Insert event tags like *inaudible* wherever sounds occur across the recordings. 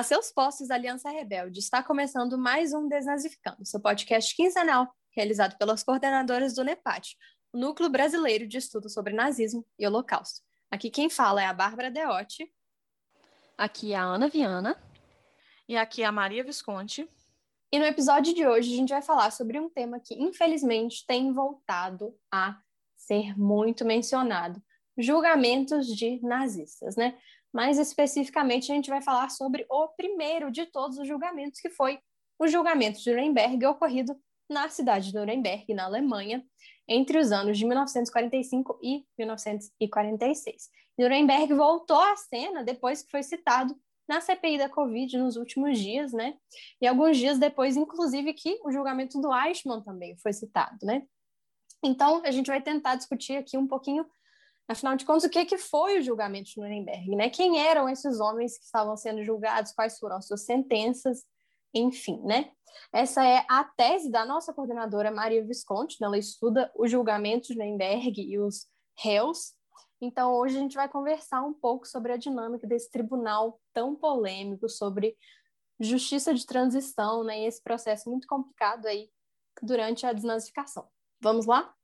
A seus postos, Aliança Rebelde está começando mais um Desnazificando, seu podcast quinzenal, realizado pelas coordenadoras do NEPAT, o Núcleo Brasileiro de Estudo sobre Nazismo e Holocausto. Aqui quem fala é a Bárbara Deotti. Aqui é a Ana Viana. E aqui é a Maria Visconti. E no episódio de hoje a gente vai falar sobre um tema que, infelizmente, tem voltado a ser muito mencionado: julgamentos de nazistas, né? Mais especificamente, a gente vai falar sobre o primeiro de todos os julgamentos, que foi o julgamento de Nuremberg, ocorrido na cidade de Nuremberg, na Alemanha, entre os anos de 1945 e 1946. Nuremberg voltou à cena depois que foi citado na CPI da Covid nos últimos dias, né? E alguns dias depois, inclusive, que o julgamento do Eichmann também foi citado, né? Então, a gente vai tentar discutir aqui um pouquinho Afinal de contas, o que, que foi o julgamento de Nuremberg? Né? Quem eram esses homens que estavam sendo julgados? Quais foram as suas sentenças? Enfim, né? Essa é a tese da nossa coordenadora Maria Visconti, né? ela estuda o julgamento de Nuremberg e os réus. Então, hoje a gente vai conversar um pouco sobre a dinâmica desse tribunal tão polêmico, sobre justiça de transição, né? E esse processo muito complicado aí durante a desnazificação. Vamos lá?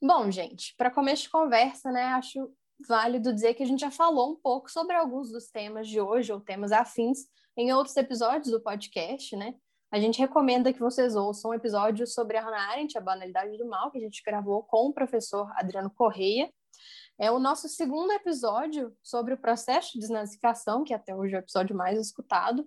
Bom, gente, para começo de conversa, né, acho válido dizer que a gente já falou um pouco sobre alguns dos temas de hoje, ou temas afins, em outros episódios do podcast, né? A gente recomenda que vocês ouçam um episódio sobre a Hannah Arendt, a banalidade do mal, que a gente gravou com o professor Adriano Correia. É o nosso segundo episódio sobre o processo de desnazificação, que até hoje é o episódio mais escutado,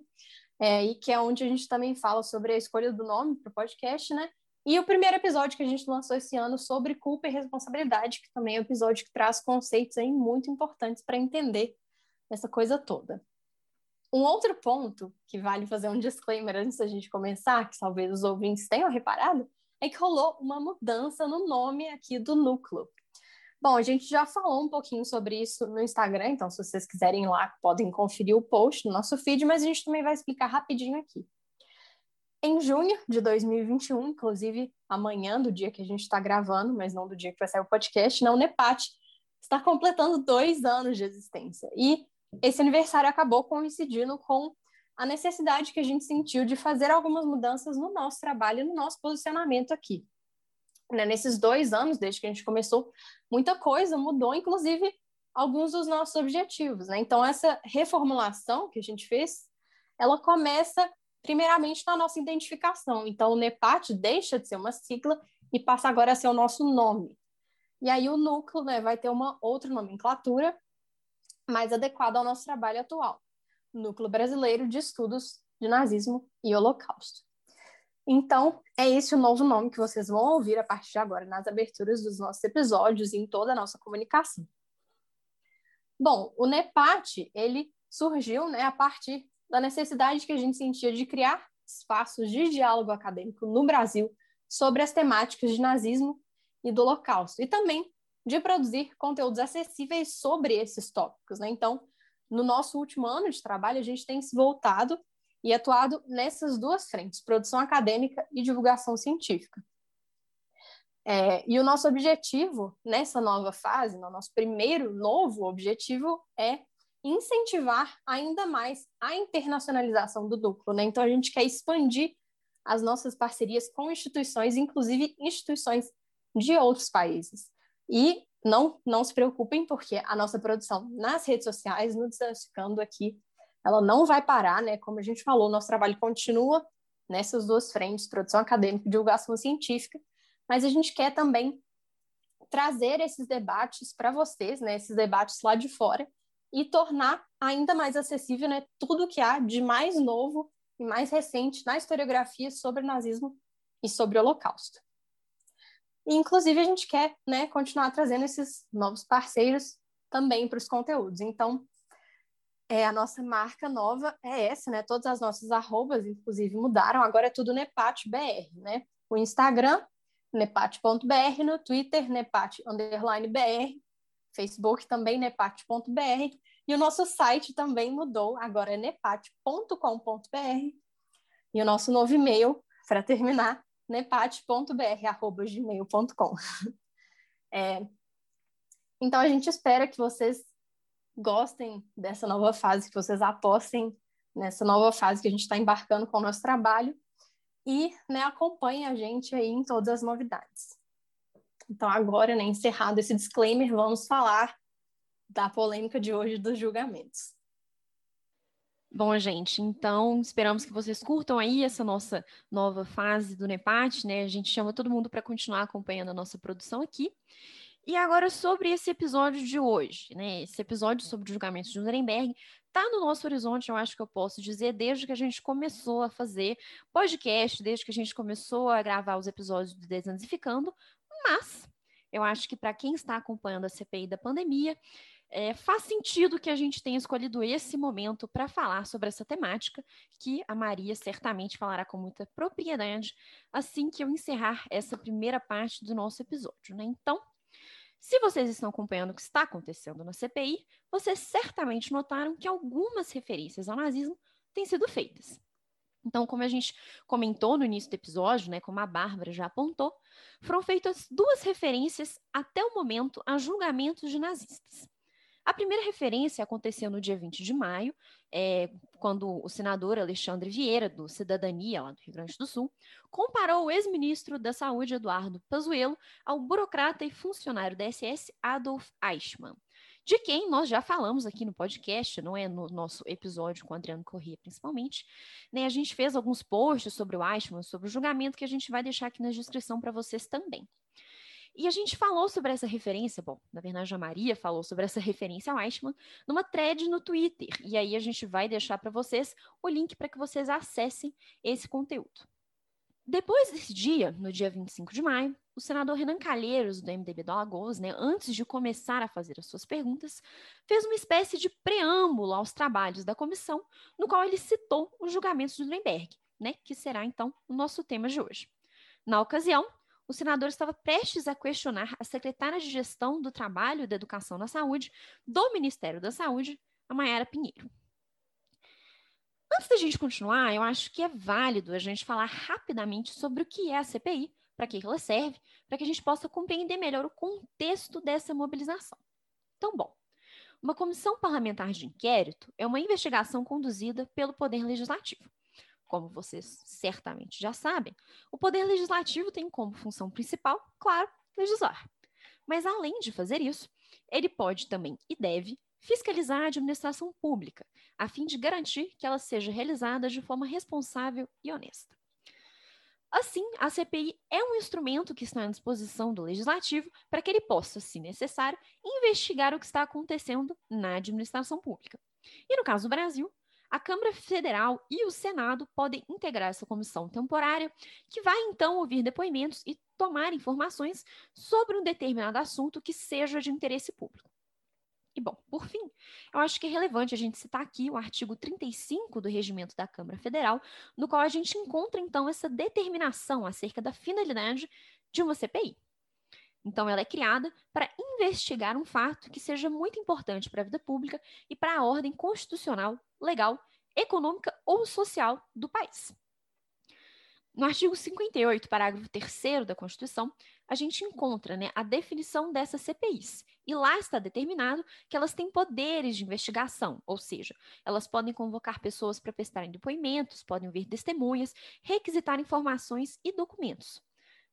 é, e que é onde a gente também fala sobre a escolha do nome para o podcast, né? E o primeiro episódio que a gente lançou esse ano sobre culpa e responsabilidade, que também é um episódio que traz conceitos aí muito importantes para entender essa coisa toda. Um outro ponto que vale fazer um disclaimer antes da gente começar, que talvez os ouvintes tenham reparado, é que rolou uma mudança no nome aqui do núcleo. Bom, a gente já falou um pouquinho sobre isso no Instagram, então se vocês quiserem ir lá, podem conferir o post no nosso feed, mas a gente também vai explicar rapidinho aqui. Em junho de 2021, inclusive amanhã, do dia que a gente está gravando, mas não do dia que vai sair o podcast, na Unepate está completando dois anos de existência. E esse aniversário acabou coincidindo com a necessidade que a gente sentiu de fazer algumas mudanças no nosso trabalho, no nosso posicionamento aqui. Né? Nesses dois anos, desde que a gente começou, muita coisa mudou, inclusive alguns dos nossos objetivos. Né? Então, essa reformulação que a gente fez, ela começa primeiramente na nossa identificação. Então, o NEPAT deixa de ser uma sigla e passa agora a ser o nosso nome. E aí o núcleo né, vai ter uma outra nomenclatura mais adequada ao nosso trabalho atual. Núcleo Brasileiro de Estudos de Nazismo e Holocausto. Então, é esse o novo nome que vocês vão ouvir a partir de agora nas aberturas dos nossos episódios e em toda a nossa comunicação. Bom, o NEPAT, ele surgiu né, a partir da necessidade que a gente sentia de criar espaços de diálogo acadêmico no Brasil sobre as temáticas de nazismo e do Holocausto, e também de produzir conteúdos acessíveis sobre esses tópicos. Né? Então, no nosso último ano de trabalho, a gente tem se voltado e atuado nessas duas frentes, produção acadêmica e divulgação científica. É, e o nosso objetivo nessa nova fase, no nosso primeiro novo objetivo, é incentivar ainda mais a internacionalização do núcleo. Né? Então, a gente quer expandir as nossas parcerias com instituições, inclusive instituições de outros países. E não, não se preocupem, porque a nossa produção nas redes sociais, no Desasticando aqui, ela não vai parar, né? Como a gente falou, nosso trabalho continua nessas duas frentes, produção acadêmica e divulgação científica, mas a gente quer também trazer esses debates para vocês, né? Esses debates lá de fora, e tornar ainda mais acessível né, tudo que há de mais novo e mais recente na historiografia sobre nazismo e sobre o Holocausto. Inclusive, a gente quer né, continuar trazendo esses novos parceiros também para os conteúdos. Então, é, a nossa marca nova é essa, né? Todas as nossas arrobas, inclusive, mudaram. Agora é tudo NEPATBR, né? O Instagram, nepat.br, no Twitter, nepat_br, Facebook também, nepat.br, e o nosso site também mudou, agora é nepat.com.br. E o nosso novo e-mail, para terminar, nepat.br.gmail.com. *laughs* É, então, a gente espera que vocês gostem dessa nova fase, que vocês apostem nessa nova fase que a gente está embarcando com o nosso trabalho e né, acompanhem a gente aí em todas as novidades. Então, agora, né, encerrado esse disclaimer, vamos falar da polêmica de hoje dos julgamentos. Bom, gente, então esperamos que vocês curtam aí essa nossa nova fase do NEPAT, né? A gente chama todo mundo para continuar acompanhando a nossa produção aqui. E agora sobre esse episódio de hoje, né? Esse episódio sobre o julgamento de Nuremberg está no nosso horizonte, eu acho que eu posso dizer, desde que a gente começou a fazer podcast, desde que a gente começou a gravar os episódios do Desansificando, mas eu acho que para quem está acompanhando a CPI da pandemia, é, faz sentido que a gente tenha escolhido esse momento para falar sobre essa temática, que a Maria certamente falará com muita propriedade assim que eu encerrar essa primeira parte do nosso episódio. Né? Então, se vocês estão acompanhando o que está acontecendo na CPI, vocês certamente notaram que algumas referências ao nazismo têm sido feitas. Então, como a gente comentou no início do episódio, né, como a Bárbara já apontou, foram feitas duas referências até o momento a julgamentos de nazistas. A primeira referência aconteceu no dia 20 de maio, é, quando o senador Alexandre Vieira, do Cidadania, lá do Rio Grande do Sul, comparou o ex-ministro da Saúde, Eduardo Pazuello, ao burocrata e funcionário da SS, Adolf Eichmann, de quem nós já falamos aqui no podcast, não é no nosso episódio com o Adriano Corrêa, principalmente. Né? A gente fez alguns posts sobre o Eichmann, sobre o julgamento, que a gente vai deixar aqui na descrição para vocês também. E a gente falou sobre essa referência, bom, na verdade a Maria falou sobre essa referência ao Eichmann numa thread no Twitter. E aí a gente vai deixar para vocês o link para que vocês acessem esse conteúdo. Depois desse dia, no dia 25 de maio, o senador Renan Calheiros, do MDB do Alagoas, né, antes de começar a fazer as suas perguntas, fez uma espécie de preâmbulo aos trabalhos da comissão, no qual ele citou os julgamentos de Nuremberg, né, que será então o nosso tema de hoje. Na ocasião, o senador estava prestes a questionar a secretária de Gestão do Trabalho e da Educação na Saúde do Ministério da Saúde, a Mayara Pinheiro. Antes da gente continuar, eu acho que é válido a gente falar rapidamente sobre o que é a CPI, para que ela serve, para que a gente possa compreender melhor o contexto dessa mobilização. Então, bom, uma comissão parlamentar de inquérito é uma investigação conduzida pelo Poder Legislativo como vocês certamente já sabem, o Poder Legislativo tem como função principal, claro, legislar. Mas, além de fazer isso, ele pode também e deve fiscalizar a administração pública, a fim de garantir que ela seja realizada de forma responsável e honesta. Assim, a CPI é um instrumento que está à disposição do legislativo para que ele possa, se necessário, investigar o que está acontecendo na administração pública. E no caso do Brasil, a Câmara Federal e o Senado podem integrar essa comissão temporária, que vai então ouvir depoimentos e tomar informações sobre um determinado assunto que seja de interesse público. E, bom, por fim, eu acho que é relevante a gente citar aqui o artigo 35 do Regimento da Câmara Federal, no qual a gente encontra, então, essa determinação acerca da finalidade de uma CPI. Então, ela é criada para investigar um fato que seja muito importante para a vida pública e para a ordem constitucional legal, econômica ou social do país. No artigo 58, parágrafo 3 da Constituição, a gente encontra né, a definição dessas CPIs. E lá está determinado que elas têm poderes de investigação, ou seja, elas podem convocar pessoas para prestarem depoimentos, podem ouvir testemunhas, requisitar informações e documentos.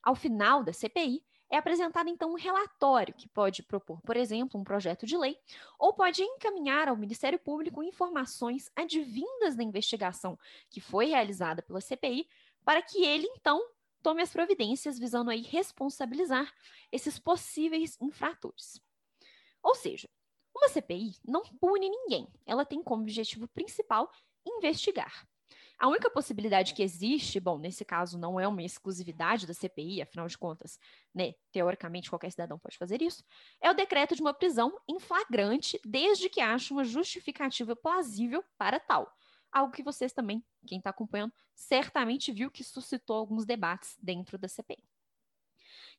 Ao final da CPI, é apresentado então um relatório que pode propor, por exemplo, um projeto de lei, ou pode encaminhar ao Ministério Público informações advindas da investigação que foi realizada pela CPI, para que ele então tome as providências visando aí responsabilizar esses possíveis infratores. Ou seja, uma CPI não pune ninguém, ela tem como objetivo principal investigar. A única possibilidade que existe, bom, nesse caso não é uma exclusividade da CPI, afinal de contas, né, teoricamente qualquer cidadão pode fazer isso, é o decreto de uma prisão em flagrante, desde que ache uma justificativa plausível para tal. Algo que vocês também, quem está acompanhando, certamente viu que suscitou alguns debates dentro da CPI.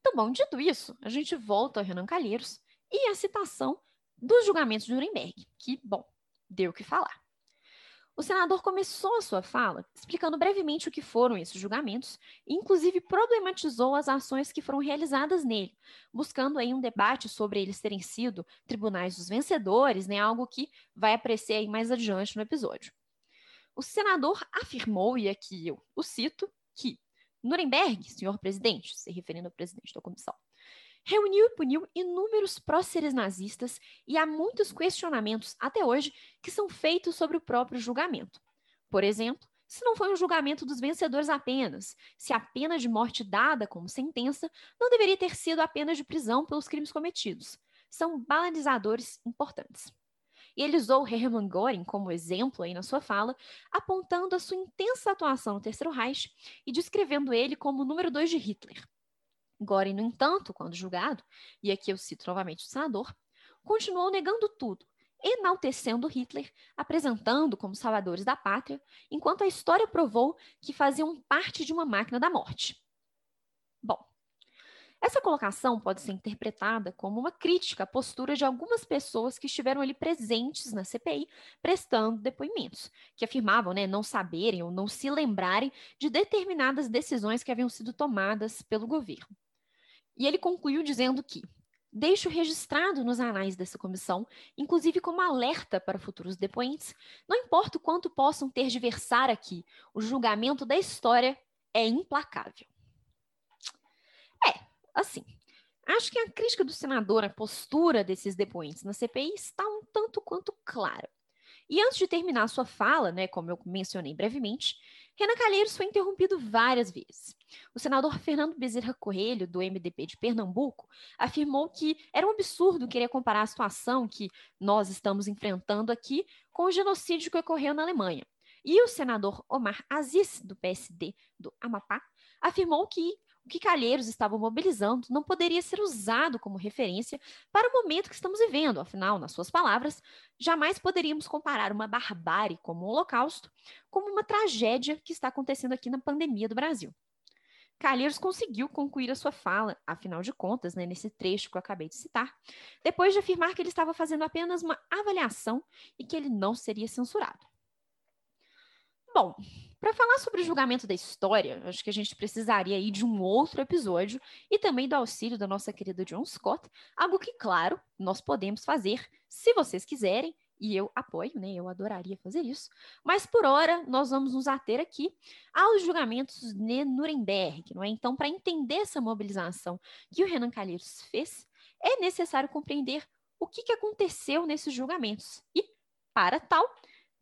Então, bom, dito isso, a gente volta ao Renan Calheiros e a citação dos julgamentos de Nuremberg, que, bom, deu o que falar. O senador começou a sua fala explicando brevemente o que foram esses julgamentos e, inclusive, problematizou as ações que foram realizadas nele, buscando aí um debate sobre eles terem sido tribunais dos vencedores, né, algo que vai aparecer aí mais adiante no episódio. O senador afirmou, e aqui eu o cito, que Nuremberg, senhor presidente, se referindo ao presidente da comissão, reuniu e puniu inúmeros próceres nazistas e há muitos questionamentos até hoje que são feitos sobre o próprio julgamento. Por exemplo, se não foi um julgamento dos vencedores apenas, se a pena de morte dada como sentença não deveria ter sido apenas de prisão pelos crimes cometidos. São banalizadores importantes. E ele usou Hermann Göring como exemplo aí na sua fala, apontando a sua intensa atuação no Terceiro Reich e descrevendo ele como o número dois de Hitler. Göring, no entanto, quando julgado, e aqui eu cito novamente o senador, continuou negando tudo, enaltecendo Hitler, apresentando como salvadores da pátria, enquanto a história provou que faziam parte de uma máquina da morte. Bom, essa colocação pode ser interpretada como uma crítica à postura de algumas pessoas que estiveram ali presentes na CPI, prestando depoimentos, que afirmavam né, não saberem ou não se lembrarem de determinadas decisões que haviam sido tomadas pelo governo. E ele concluiu dizendo que deixo registrado nos anais dessa comissão, inclusive como alerta para futuros depoentes, não importa o quanto possam ter de versar aqui, o julgamento da história é implacável. Assim, acho que a crítica do senador à postura desses depoentes na CPI está um tanto quanto clara. E antes de terminar sua fala, né, como eu mencionei brevemente, Renan Calheiros foi interrompido várias vezes. O senador Fernando Bezerra Coelho, do MDP de Pernambuco, afirmou que era um absurdo querer comparar a situação que nós estamos enfrentando aqui com o genocídio que ocorreu na Alemanha. E o senador Omar Aziz, do PSD do Amapá, afirmou que que Calheiros estava mobilizando não poderia ser usado como referência para o momento que estamos vivendo. Afinal, nas suas palavras, jamais poderíamos comparar uma barbárie como o Holocausto como uma tragédia que está acontecendo aqui na pandemia do Brasil. Calheiros conseguiu concluir a sua fala, afinal de contas, né, nesse trecho que eu acabei de citar, depois de afirmar que ele estava fazendo apenas uma avaliação e que ele não seria censurado. Bom, para falar sobre o julgamento da história, acho que a gente precisaria aí de um outro episódio e também do auxílio da nossa querida John Scott, algo que, claro, nós podemos fazer se vocês quiserem, e eu apoio, né? Eu adoraria fazer isso. Mas por hora, nós vamos nos ater aqui aos julgamentos de Nuremberg, não é? Então, para entender essa mobilização que o Renan Calheiros fez, é necessário compreender o que, que aconteceu nesses julgamentos. E, para tal,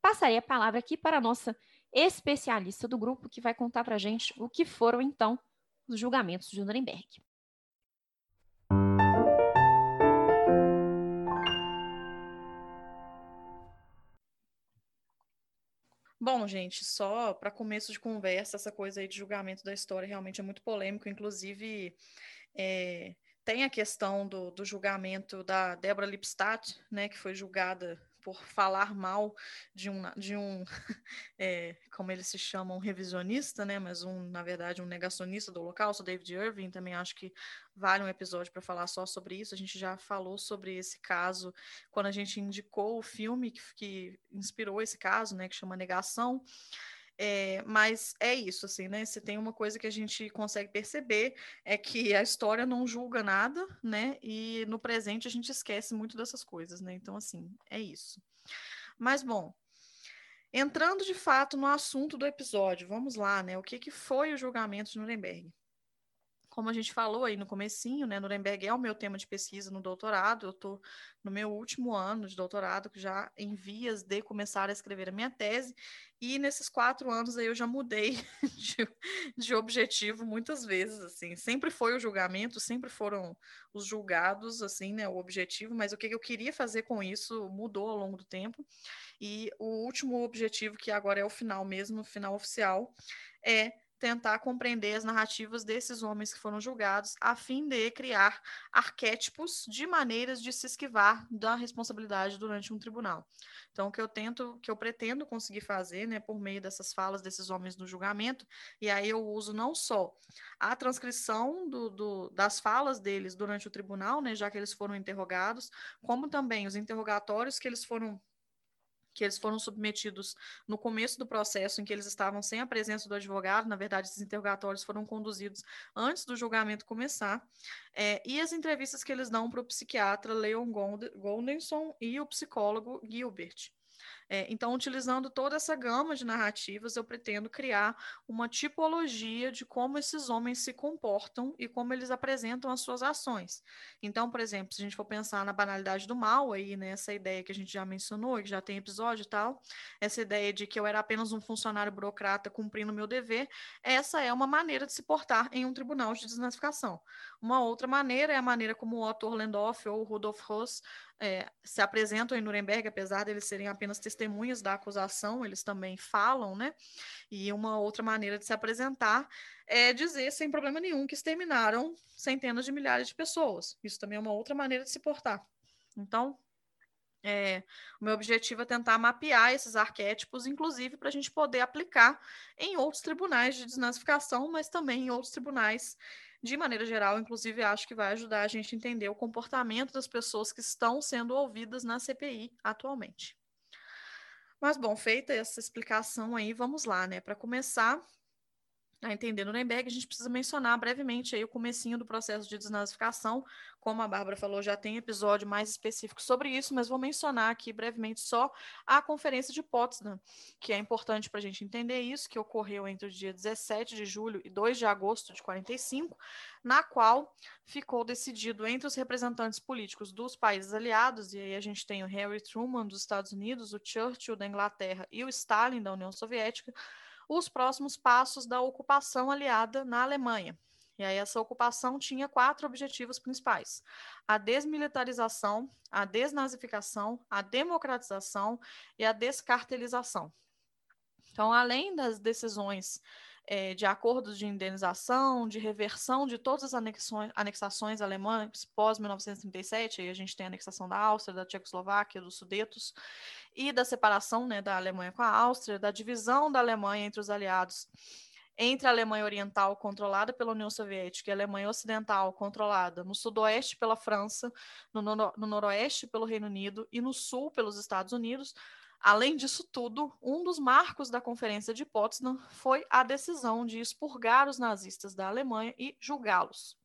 passarei a palavra aqui para a nossa especialista do grupo, que vai contar para a gente o que foram, então, os julgamentos de Nuremberg. Bom, gente, só para começo de conversa, essa coisa aí de julgamento da história realmente é muito polêmico, inclusive é, tem a questão do, do julgamento da Débora Lipstadt, né, que foi julgada por falar mal de um, de um é, *laughs* como eles se chamam, um revisionista, né? Mas um, na verdade, um negacionista do Holocausto, David Irving, também acho que vale um episódio para falar só sobre isso. A gente já falou sobre esse caso quando a gente indicou o filme que, que inspirou esse caso, né? Que chama Negação. É, mas é isso, assim, né? Se tem uma coisa que a gente consegue perceber é que a história não julga nada, né? E no presente a gente esquece muito dessas coisas, né? Então, assim, é isso. Mas, bom, entrando de fato no assunto do episódio, vamos lá, né? O que, que foi o julgamento de Nuremberg? Como a gente falou aí no comecinho, né, Nuremberg é o meu tema de pesquisa no doutorado, eu estou no meu último ano de doutorado, já em vias de começar a escrever a minha tese, e nesses quatro anos aí eu já mudei *laughs* de, de objetivo muitas vezes, assim, sempre foi o julgamento, sempre foram os julgados, assim, né, o objetivo, mas o que eu queria fazer com isso mudou ao longo do tempo, e o último objetivo, que agora é o final mesmo, o final oficial, é tentar compreender as narrativas desses homens que foram julgados, a fim de criar arquétipos de maneiras de se esquivar da responsabilidade durante um tribunal. Então, o que eu tento, que eu pretendo conseguir fazer, né, por meio dessas falas desses homens no julgamento, e aí eu uso não só a transcrição do, do, das falas deles durante o tribunal, né, já que eles foram interrogados, como também os interrogatórios que eles foram que eles foram submetidos no começo do processo, em que eles estavam sem a presença do advogado, na verdade, esses interrogatórios foram conduzidos antes do julgamento começar, é, e as entrevistas que eles dão para o psiquiatra Leon Goldenson e o psicólogo Gilbert. É, então, utilizando toda essa gama de narrativas, eu pretendo criar uma tipologia de como esses homens se comportam e como eles apresentam as suas ações. Então, por exemplo, se a gente for pensar na banalidade do mal, aí, né, ideia que a gente já mencionou, que já tem episódio e tal, essa ideia de que eu era apenas um funcionário burocrata cumprindo meu dever, essa é uma maneira de se portar em um tribunal de desnazificação. Uma outra maneira é a maneira como o Otto Orlendorff ou Rudolf Ross é, se apresentam em Nuremberg, apesar de eles serem apenas testemunhas da acusação, eles também falam, né? E uma outra maneira de se apresentar é dizer sem problema nenhum que exterminaram centenas de milhares de pessoas. Isso também é uma outra maneira de se portar. Então, é, o meu objetivo é tentar mapear esses arquétipos, inclusive para a gente poder aplicar em outros tribunais de desnazificação, mas também em outros tribunais de maneira geral, inclusive, acho que vai ajudar a gente a entender o comportamento das pessoas que estão sendo ouvidas na CPI atualmente. Mas, bom, feita essa explicação aí, vamos lá, né? Para começar, a entender Nuremberg, a gente precisa mencionar brevemente aí o comecinho do processo de desnazificação. Como a Bárbara falou, já tem episódio mais específico sobre isso, mas vou mencionar aqui brevemente só a Conferência de Potsdam, que é importante para a gente entender isso, que ocorreu entre o dia 17 de julho e 2 de agosto de 45, na qual ficou decidido entre os representantes políticos dos países aliados, e aí a gente tem o Harry Truman dos Estados Unidos, o Churchill da Inglaterra e o Stalin da União Soviética, os próximos passos da ocupação aliada na Alemanha. E aí essa ocupação tinha quatro objetivos principais: a desmilitarização, a desnazificação, a democratização e a descartelização. Então, além das decisões é, de acordos de indenização, de reversão de todas as anexões, anexações alemãs pós-1937, aí a gente tem a anexação da Áustria, da Tchecoslováquia, dos Sudetos, e da separação né, da Alemanha com a Áustria, da divisão da Alemanha entre os aliados, entre a Alemanha Oriental, controlada pela União Soviética, e a Alemanha Ocidental, controlada no sudoeste pela França, no, no, no noroeste pelo Reino Unido e no sul pelos Estados Unidos, Além disso tudo, um dos marcos da Conferência de Potsdam foi a decisão de expurgar os nazistas da Alemanha e julgá-los.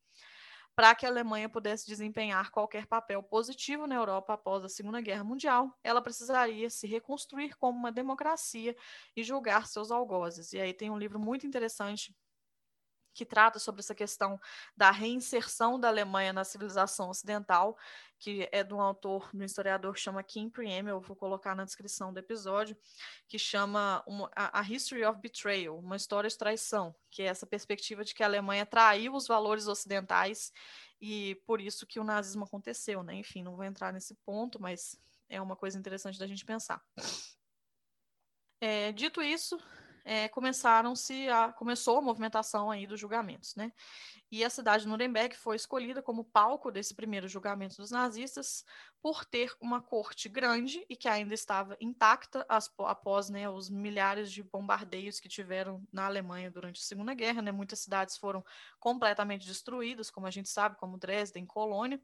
Para que a Alemanha pudesse desempenhar qualquer papel positivo na Europa após a Segunda Guerra Mundial, ela precisaria se reconstruir como uma democracia e julgar seus algozes. E aí tem um livro muito interessante que trata sobre essa questão da reinserção da Alemanha na civilização ocidental, que é de um autor, de um historiador que chama Kim Prieme, eu vou colocar na descrição do episódio, que chama a, History of Betrayal, uma história de traição, que é essa perspectiva de que a Alemanha traiu os valores ocidentais e por isso que o nazismo aconteceu, né? Enfim, não vou entrar nesse ponto, mas é uma coisa interessante da gente pensar. É, dito isso, é, começaram-se a começou a movimentação aí dos julgamentos, né? E a cidade de Nuremberg foi escolhida como palco desse primeiro julgamento dos nazistas por ter uma corte grande e que ainda estava intacta as, após né, os milhares de bombardeios que tiveram na Alemanha durante a Segunda Guerra, né? Muitas cidades foram completamente destruídas, como a gente sabe, como Dresden, Colônia.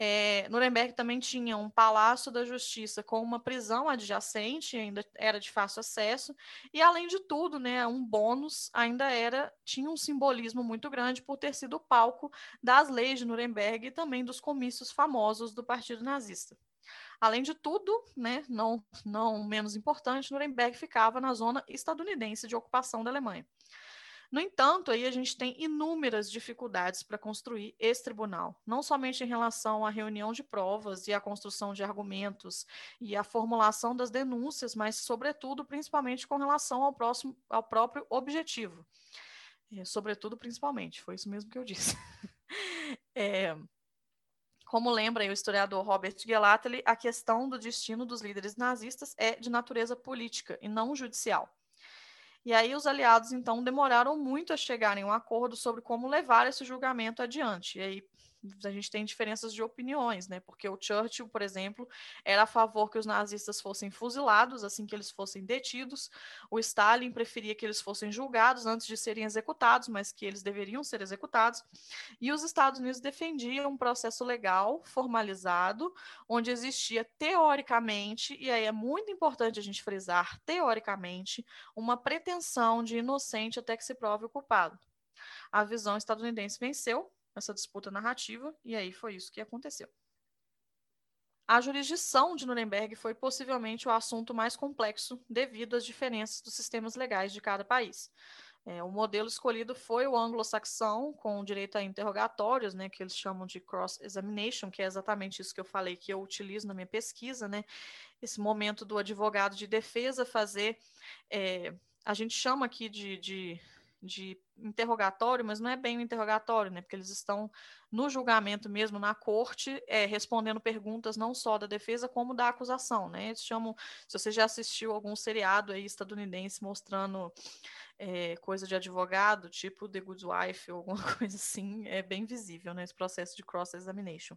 É, Nuremberg também tinha um palácio da justiça com uma prisão adjacente, ainda era de fácil acesso, e além de tudo, né, um bônus ainda era tinha um simbolismo muito grande por ter sido palco das leis de Nuremberg e também dos comícios famosos do Partido Nazista. Além de tudo, né, não, não menos importante, Nuremberg ficava na zona estadunidense de ocupação da Alemanha. No entanto, aí a gente tem inúmeras dificuldades para construir esse tribunal, não somente em relação à reunião de provas e à construção de argumentos e à formulação das denúncias, mas, sobretudo, principalmente com relação ao, próximo, ao próprio objetivo. É, sobretudo, principalmente, foi isso mesmo que eu disse. *laughs* é, como lembra o historiador Robert Gelately, a questão do destino dos líderes nazistas é de natureza política e não judicial. E aí os aliados, então, demoraram muito a chegarem a um acordo sobre como levar esse julgamento adiante. E aí, a gente tem diferenças de opiniões, né? Porque o Churchill, por exemplo, era a favor que os nazistas fossem fuzilados assim que eles fossem detidos. O Stalin preferia que eles fossem julgados antes de serem executados, mas que eles deveriam ser executados. E os Estados Unidos defendiam um processo legal formalizado, onde existia teoricamente, e aí é muito importante a gente frisar, teoricamente, uma pretensão de inocente até que se prove o culpado. A visão estadunidense venceu essa disputa narrativa, e aí foi isso que aconteceu. A jurisdição de Nuremberg foi possivelmente o assunto mais complexo devido às diferenças dos sistemas legais de cada país. É, o modelo escolhido foi o anglo-saxão, com direito a interrogatórios, né, que eles chamam de cross-examination, que é exatamente isso que eu falei que eu utilizo na minha pesquisa, né, esse momento do advogado de defesa fazer, é, a gente chama aqui de, de de interrogatório, mas não é bem um interrogatório, né? Porque eles estão no julgamento mesmo, na corte, é, respondendo perguntas não só da defesa, como da acusação, né? Eles chamam, se você já assistiu algum seriado aí estadunidense mostrando é, coisa de advogado, tipo The Good Wife ou alguma *laughs* coisa assim, é bem visível, né? Esse processo de cross-examination.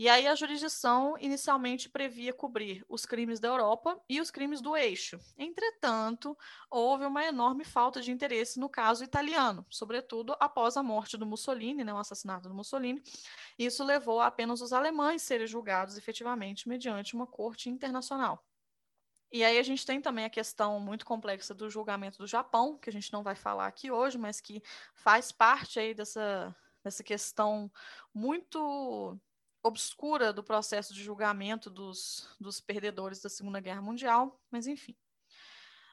E aí a jurisdição inicialmente previa cobrir os crimes da Europa e os crimes do eixo. Entretanto, houve uma enorme falta de interesse no caso italiano, sobretudo após a morte do Mussolini, né, o assassinato do Mussolini. Isso levou a apenas os alemães serem julgados efetivamente mediante uma corte internacional. E aí a gente tem também a questão muito complexa do julgamento do Japão, que a gente não vai falar aqui hoje, mas que faz parte aí dessa, dessa questão muito obscura do processo de julgamento dos, dos perdedores da Segunda Guerra Mundial, mas enfim.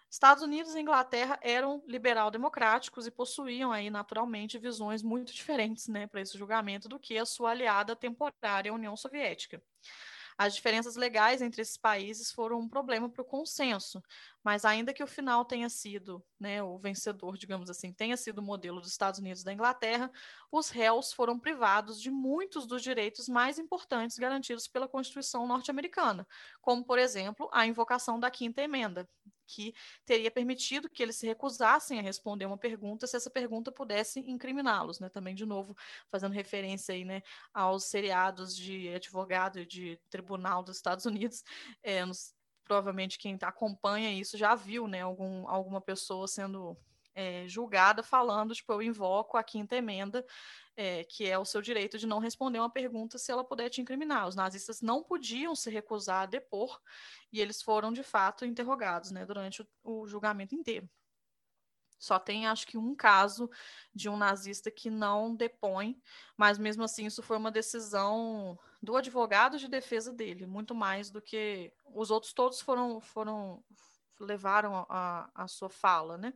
Estados Unidos e Inglaterra eram liberal-democráticos e possuíam aí naturalmente visões muito diferentes, né, para esse julgamento do que a sua aliada temporária, União Soviética. As diferenças legais entre esses países foram um problema para o consenso, mas ainda que o final tenha sido, né, o vencedor, digamos assim, tenha sido o modelo dos Estados Unidos e da Inglaterra, os réus foram privados de muitos dos direitos mais importantes garantidos pela Constituição norte-americana, como, por exemplo, a invocação da Quinta Emenda, que teria permitido que eles se recusassem a responder uma pergunta se essa pergunta pudesse incriminá-los, né? Também, de novo, fazendo referência aí, né, aos seriados de advogado e de tribunal dos Estados Unidos, é, nos, provavelmente quem acompanha isso já viu, né, algum, alguma pessoa sendo é, julgada falando, tipo, eu invoco a quinta emenda, é, que é o seu direito de não responder uma pergunta se ela puder te incriminar. Os nazistas não podiam se recusar a depor e eles foram, de fato, interrogados né, durante o, o julgamento inteiro. Só tem, acho que, um caso de um nazista que não depõe, mas mesmo assim isso foi uma decisão do advogado de defesa dele, muito mais do que os outros todos foram, foram levaram a, a sua fala, né?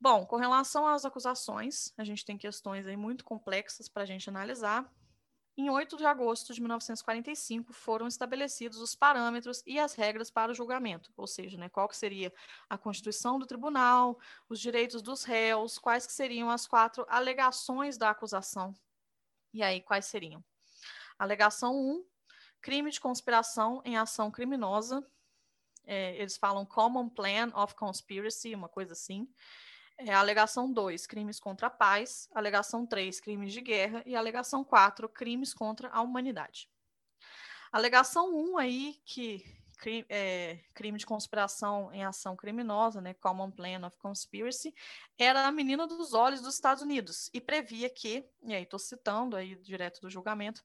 Bom, com relação às acusações, a gente tem questões aí muito complexas para a gente analisar. Em 8 de agosto de 1945, foram estabelecidos os parâmetros e as regras para o julgamento, ou seja, né, qual que seria a constituição do tribunal, os direitos dos réus, quais que seriam as quatro alegações da acusação. E aí, quais seriam? Alegação 1, crime de conspiração em ação criminosa. É, eles falam common plan of conspiracy, uma coisa assim. É, alegação 2, crimes contra a paz. Alegação 3, crimes de guerra. E alegação 4, crimes contra a humanidade. Alegação 1 um aí, que crime, é, crime de conspiração em ação criminosa, né, Common Plan of Conspiracy, era a menina dos olhos dos Estados Unidos e previa que, e aí estou citando aí direto do julgamento,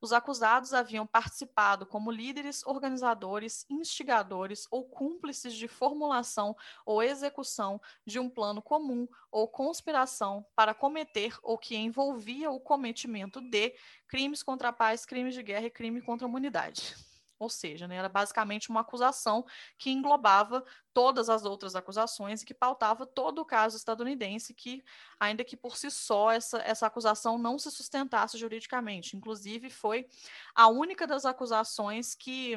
os acusados haviam participado como líderes, organizadores, instigadores ou cúmplices de formulação ou execução de um plano comum ou conspiração para cometer ou que envolvia o cometimento de crimes contra a paz, crimes de guerra e crime contra a humanidade. Ou seja, né, era basicamente uma acusação que englobava todas as outras acusações e que pautava todo o caso estadunidense, que, ainda que por si só essa, essa acusação não se sustentasse juridicamente. Inclusive, foi a única das acusações que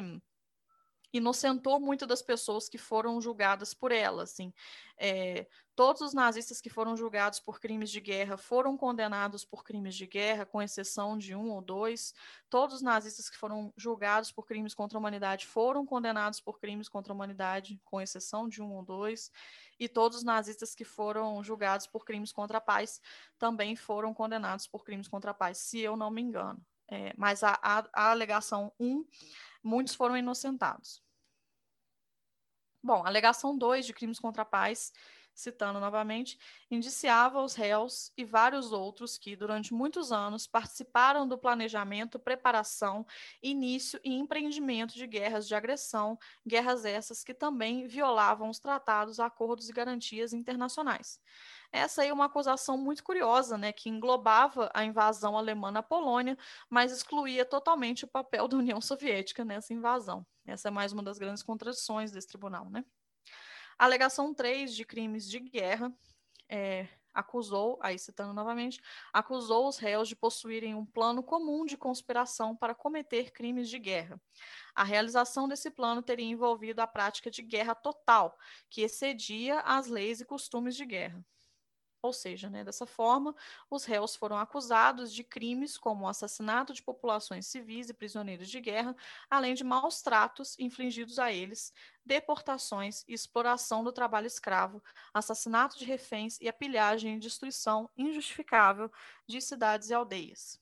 inocentou muito das pessoas que foram julgadas por ela. Assim. É, todos os nazistas que foram julgados por crimes de guerra foram condenados por crimes de guerra, com exceção de um ou dois. Todos os nazistas que foram julgados por crimes contra a humanidade foram condenados por crimes contra a humanidade, com exceção de um ou dois. E todos os nazistas que foram julgados por crimes contra a paz também foram condenados por crimes contra a paz, se eu não me engano. É, mas a, a, a alegação 1, muitos foram inocentados. Bom, alegação 2 de crimes contra a paz, citando novamente, indiciava os réus e vários outros que, durante muitos anos, participaram do planejamento, preparação, início e empreendimento de guerras de agressão, guerras essas que também violavam os tratados, acordos e garantias internacionais. Essa aí é uma acusação muito curiosa, né, que englobava a invasão alemã na Polônia, mas excluía totalmente o papel da União Soviética nessa invasão. Essa é mais uma das grandes contradições desse tribunal, né? A alegação 3 de crimes de guerra é, acusou, aí citando novamente, acusou os réus de possuírem um plano comum de conspiração para cometer crimes de guerra. A realização desse plano teria envolvido a prática de guerra total, que excedia as leis e costumes de guerra. Ou seja, né, dessa forma, os réus foram acusados de crimes como o assassinato de populações civis e prisioneiros de guerra, além de maus tratos infligidos a eles, deportações e exploração do trabalho escravo, assassinato de reféns e a pilhagem e destruição injustificável de cidades e aldeias.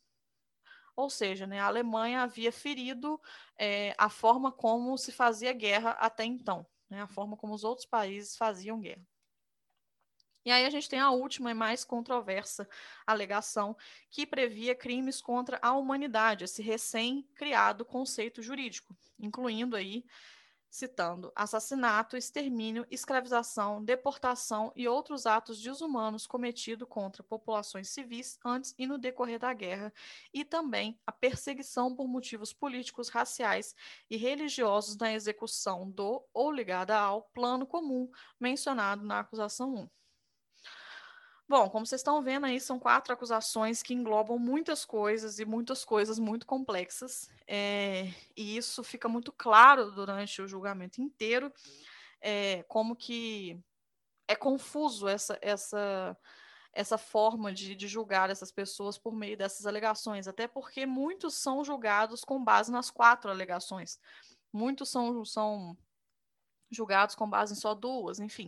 Ou seja, né, a Alemanha havia ferido é, a forma como se fazia guerra até então, né, a forma como os outros países faziam guerra. E aí a gente tem a última e mais controversa alegação, que previa crimes contra a humanidade, esse recém-criado conceito jurídico, incluindo aí, citando, assassinato, extermínio, escravização, deportação e outros atos desumanos cometidos contra populações civis antes e no decorrer da guerra, e também a perseguição por motivos políticos, raciais e religiosos na execução do ou ligada ao plano comum mencionado na acusação 1. Bom, como vocês estão vendo aí, são quatro acusações que englobam muitas coisas e muitas coisas muito complexas. É, e isso fica muito claro durante o julgamento inteiro, é, como que é confuso essa, essa, essa forma de, de julgar essas pessoas por meio dessas alegações, até porque muitos são julgados com base nas quatro alegações. Muitos são, são julgados com base em só duas, enfim.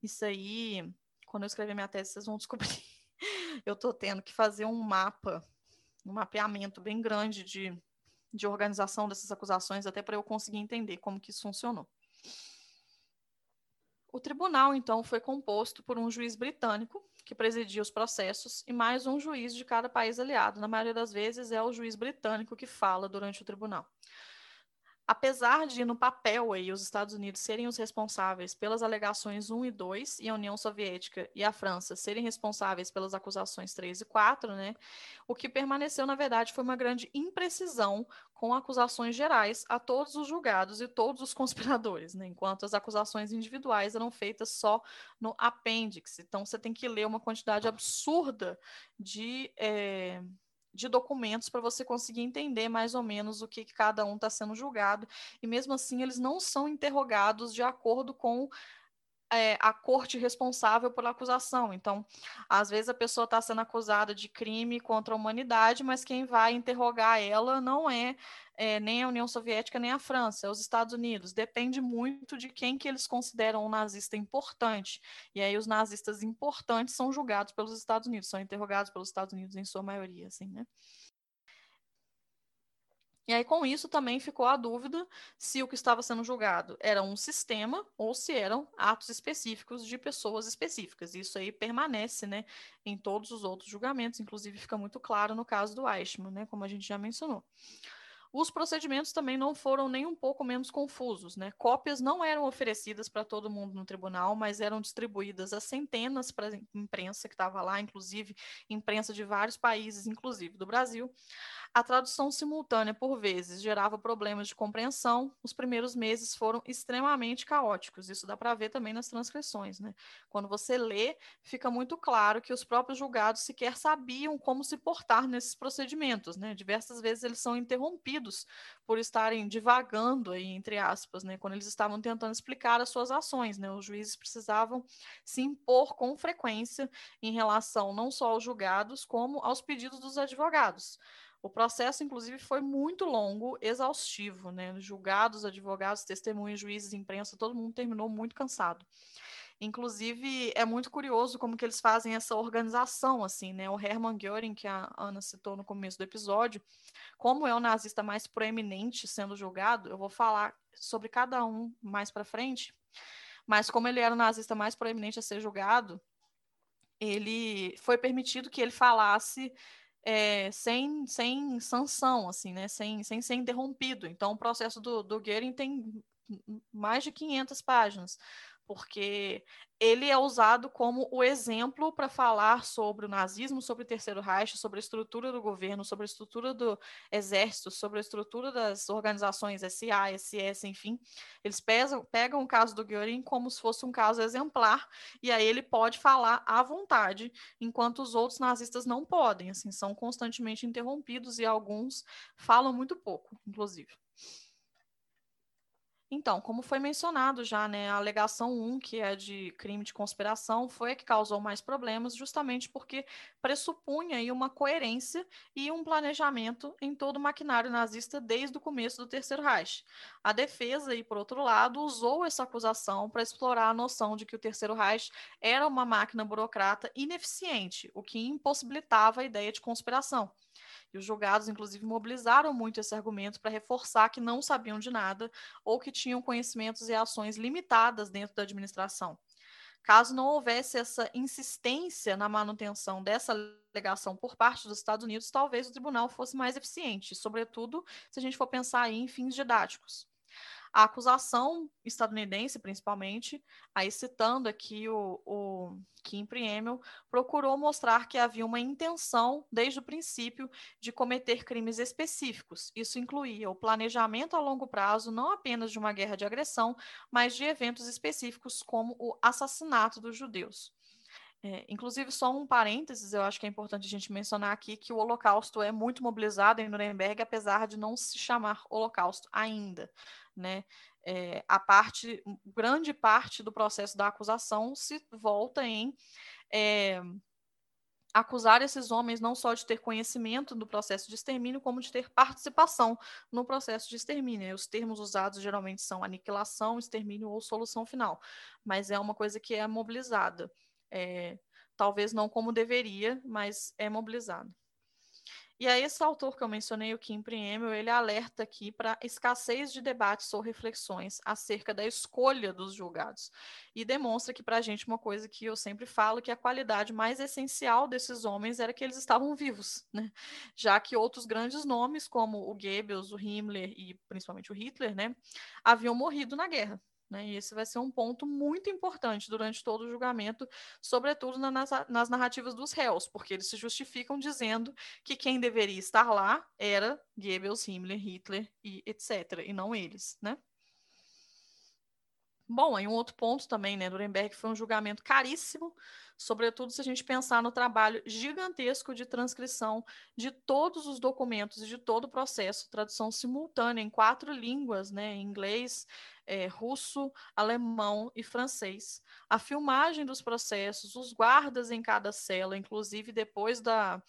Isso aí quando eu escrever minha tese, vocês vão descobrir. *laughs* eu estou tendo que fazer um mapa, um mapeamento bem grande de, de organização dessas acusações, até para eu conseguir entender como que isso funcionou. O tribunal, então, foi composto por um juiz britânico, que presidia os processos, e mais um juiz de cada país aliado. Na maioria das vezes, é o juiz britânico que fala durante o tribunal apesar de no papel aí os Estados Unidos serem os responsáveis pelas alegações 1 e 2 e a União Soviética e a França serem responsáveis pelas acusações 3 e 4, né? O que permaneceu na verdade foi uma grande imprecisão com acusações gerais a todos os julgados e todos os *laughs* conspiradores, né? Enquanto as acusações individuais eram feitas só no apêndice. Então você tem que ler uma quantidade absurda de é de documentos para você conseguir entender mais ou menos o que, cada um está sendo julgado. E mesmo assim, eles não são interrogados de acordo com é, a corte responsável pela acusação. Então, às vezes a pessoa está sendo acusada de crime contra a humanidade, mas quem vai interrogar ela não é, é, nem a União Soviética nem a França, é os Estados Unidos. Depende muito de quem que eles consideram um nazista importante. E aí os nazistas importantes são julgados pelos Estados Unidos, são interrogados pelos Estados Unidos em sua maioria, assim, né? E aí, com isso, também ficou a dúvida se o que estava sendo julgado era um sistema ou se eram atos específicos de pessoas específicas. Isso aí permanece né, em todos os outros julgamentos, inclusive fica muito claro no caso do Eichmann, né, como a gente já mencionou. Os procedimentos também não foram nem um pouco menos confusos, né? Cópias não eram oferecidas para todo mundo no tribunal, mas eram distribuídas a centenas para a imprensa que estava lá, inclusive imprensa de vários países, inclusive do Brasil. A tradução simultânea, por vezes, gerava problemas de compreensão. Os primeiros meses foram extremamente caóticos. Isso dá para ver também nas transcrições. Né? Quando você lê, fica muito claro que os próprios julgados sequer sabiam como se portar nesses procedimentos. Né? Diversas vezes eles são interrompidos por estarem divagando aí, entre aspas, né, quando eles estavam tentando explicar as suas ações, né, os juízes precisavam se impor com frequência em relação não só aos julgados, como aos pedidos dos advogados. O processo, inclusive, foi muito longo, exaustivo, né? Julgados, advogados, testemunhas, juízes, imprensa, todo mundo terminou muito cansado. Inclusive, é muito curioso como que eles fazem essa organização, assim, né? O Hermann Göring, que a Ana citou no começo do episódio, como é o nazista mais proeminente sendo julgado, eu vou falar sobre cada um mais para frente, mas como ele era o nazista mais proeminente a ser julgado, ele foi permitido que ele falasse é, sem, sem sanção, assim, né? Sem, sem ser interrompido. Então, o processo do, do Goering tem mais de 500 páginas porque ele é usado como o exemplo para falar sobre o nazismo, sobre o Terceiro Reich, sobre a estrutura do governo, sobre a estrutura do exército, sobre a estrutura das organizações SA, SS, enfim. Eles pesam, pegam o caso do Göring como se fosse um caso exemplar, e aí ele pode falar à vontade, enquanto os outros nazistas não podem, assim, são constantemente interrompidos e alguns falam muito pouco, inclusive. Então, como foi mencionado já, né, a alegação 1, que é de crime de conspiração, foi a que causou mais problemas, justamente porque pressupunha aí uma coerência e um planejamento em todo o maquinário nazista desde o começo do Terceiro Reich. A defesa, e por outro lado, usou essa acusação para explorar a noção de que o Terceiro Reich era uma máquina burocrata ineficiente, o que impossibilitava a ideia de conspiração. E os julgados, inclusive, mobilizaram muito esse argumento para reforçar que não sabiam de nada ou que tinham conhecimentos e ações limitadas dentro da administração. Caso não houvesse essa insistência na manutenção dessa alegação por parte dos Estados Unidos, talvez o tribunal fosse mais eficiente, sobretudo se a gente for pensar em fins didáticos. A acusação estadunidense, principalmente, aí citando aqui o, o Kim Priemel, procurou mostrar que havia uma intenção, desde o princípio, de cometer crimes específicos. Isso incluía o planejamento a longo prazo, não apenas de uma guerra de agressão, mas de eventos específicos, como o assassinato dos judeus. É, inclusive, só um parênteses, eu acho que é importante a gente mencionar aqui que o Holocausto é muito mobilizado em Nuremberg, apesar de não se chamar Holocausto ainda né? É, a parte, grande parte do processo da acusação se volta em é, acusar esses homens não só de ter conhecimento do processo de extermínio, como de ter participação no processo de extermínio. Os termos usados geralmente são aniquilação, extermínio ou solução final, mas é uma coisa que é mobilizada. É, talvez não como deveria, mas é mobilizado. E aí, esse autor que eu mencionei, o Kim Priemel, ele alerta aqui para escassez de debates ou reflexões acerca da escolha dos julgados. E demonstra que, para a gente, uma coisa que eu sempre falo, que a qualidade mais essencial desses homens era que eles estavam vivos, *laughs* né? Já que outros grandes nomes, como o Goebbels, o Himmler e principalmente o Hitler, né, haviam morrido na guerra. Né? E esse vai ser um ponto muito importante durante todo o julgamento, sobretudo nas, nas narrativas dos réus, porque eles se justificam dizendo que quem deveria estar lá era Goebbels, Himmler, Hitler e etc., e não eles, né? Bom, aí um outro ponto também, né? Nuremberg foi um julgamento caríssimo, sobretudo se a gente pensar no trabalho gigantesco de transcrição de todos os documentos e de todo o processo, tradução simultânea em quatro línguas, né? Inglês, é, russo, alemão e francês. A filmagem dos processos, os guardas em cada cela, inclusive depois da.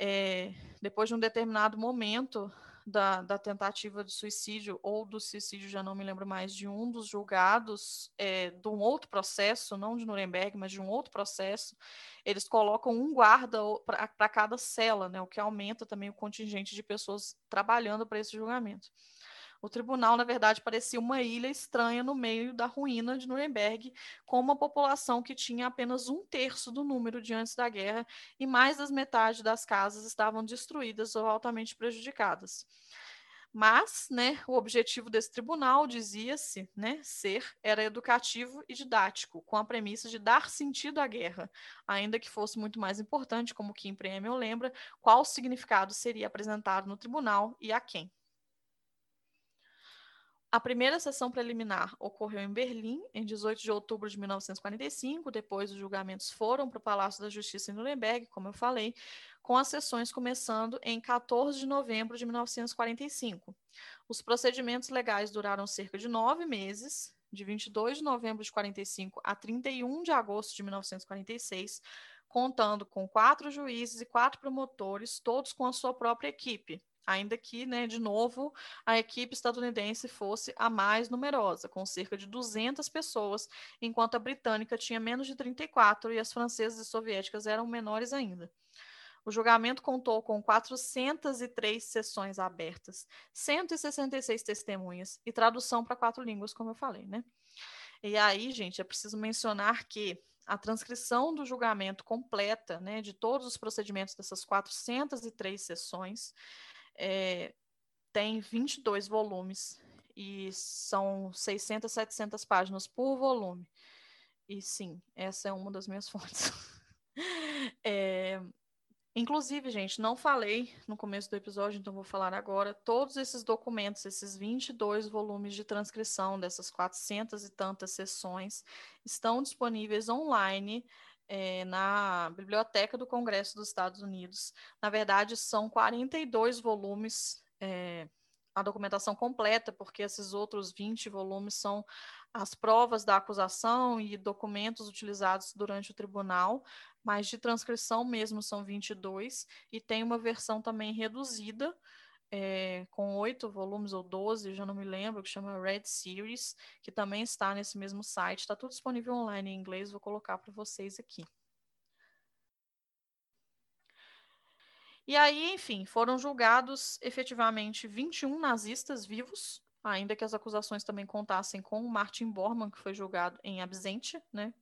É, depois de um determinado momento da, da, tentativa de suicídio ou do suicídio, já não me lembro mais, de um dos julgados é, de um outro processo, não de Nuremberg, mas de um outro processo, eles colocam um guarda para cada cela, né, o que aumenta também o contingente de pessoas trabalhando para esse julgamento. O tribunal, na verdade, parecia uma ilha estranha no meio da ruína de Nuremberg, com uma população que tinha apenas um terço do número de antes da guerra e mais das metade das casas estavam destruídas ou altamente prejudicadas. Mas, né, o objetivo desse tribunal dizia-se, né, ser era educativo e didático, com a premissa de dar sentido à guerra, ainda que fosse muito mais importante, como Kim Premio lembra, qual significado seria apresentado no tribunal e a quem. A primeira sessão preliminar ocorreu em Berlim, em 18 de outubro de 1945. Depois, os julgamentos foram para o Palácio da Justiça em Nuremberg, como eu falei, com as sessões começando em 14 de novembro de 1945. Os procedimentos legais duraram cerca de nove meses, de 22 de novembro de 45 a 31 de agosto de 1946, contando com quatro juízes e quatro promotores, todos com a sua própria equipe, ainda que, né, de novo, a equipe estadunidense fosse a mais numerosa, com cerca de 200 pessoas, enquanto a britânica tinha menos de 34 e as francesas e soviéticas eram menores ainda. O julgamento contou com 403 sessões abertas, 166 testemunhas e tradução para quatro línguas, como eu falei, né? E aí, gente, é preciso mencionar que a transcrição do julgamento completa, né, de todos os procedimentos dessas 403 sessões, é, tem 22 volumes e são 600, 700 páginas por volume. E sim, essa é uma das minhas *laughs* fontes. é, inclusive, gente, não falei no começo do episódio, então vou falar agora. Todos esses documentos, esses 22 volumes de transcrição dessas 400 e tantas sessões, estão disponíveis online é, na Biblioteca do Congresso dos Estados Unidos. Na verdade, são 42 volumes, é, a documentação completa, porque esses outros 20 volumes são as provas da acusação e documentos utilizados durante o tribunal, mas de transcrição mesmo são 22, e tem uma versão também reduzida é, com oito volumes ou doze, já não me lembro, que chama Red Series, que também está nesse mesmo site. Está tudo disponível online em inglês, vou colocar para vocês aqui. E aí, enfim, foram julgados efetivamente 21 nazistas vivos, ainda que as acusações também contassem com o Martin Bormann, que foi julgado em absente, né?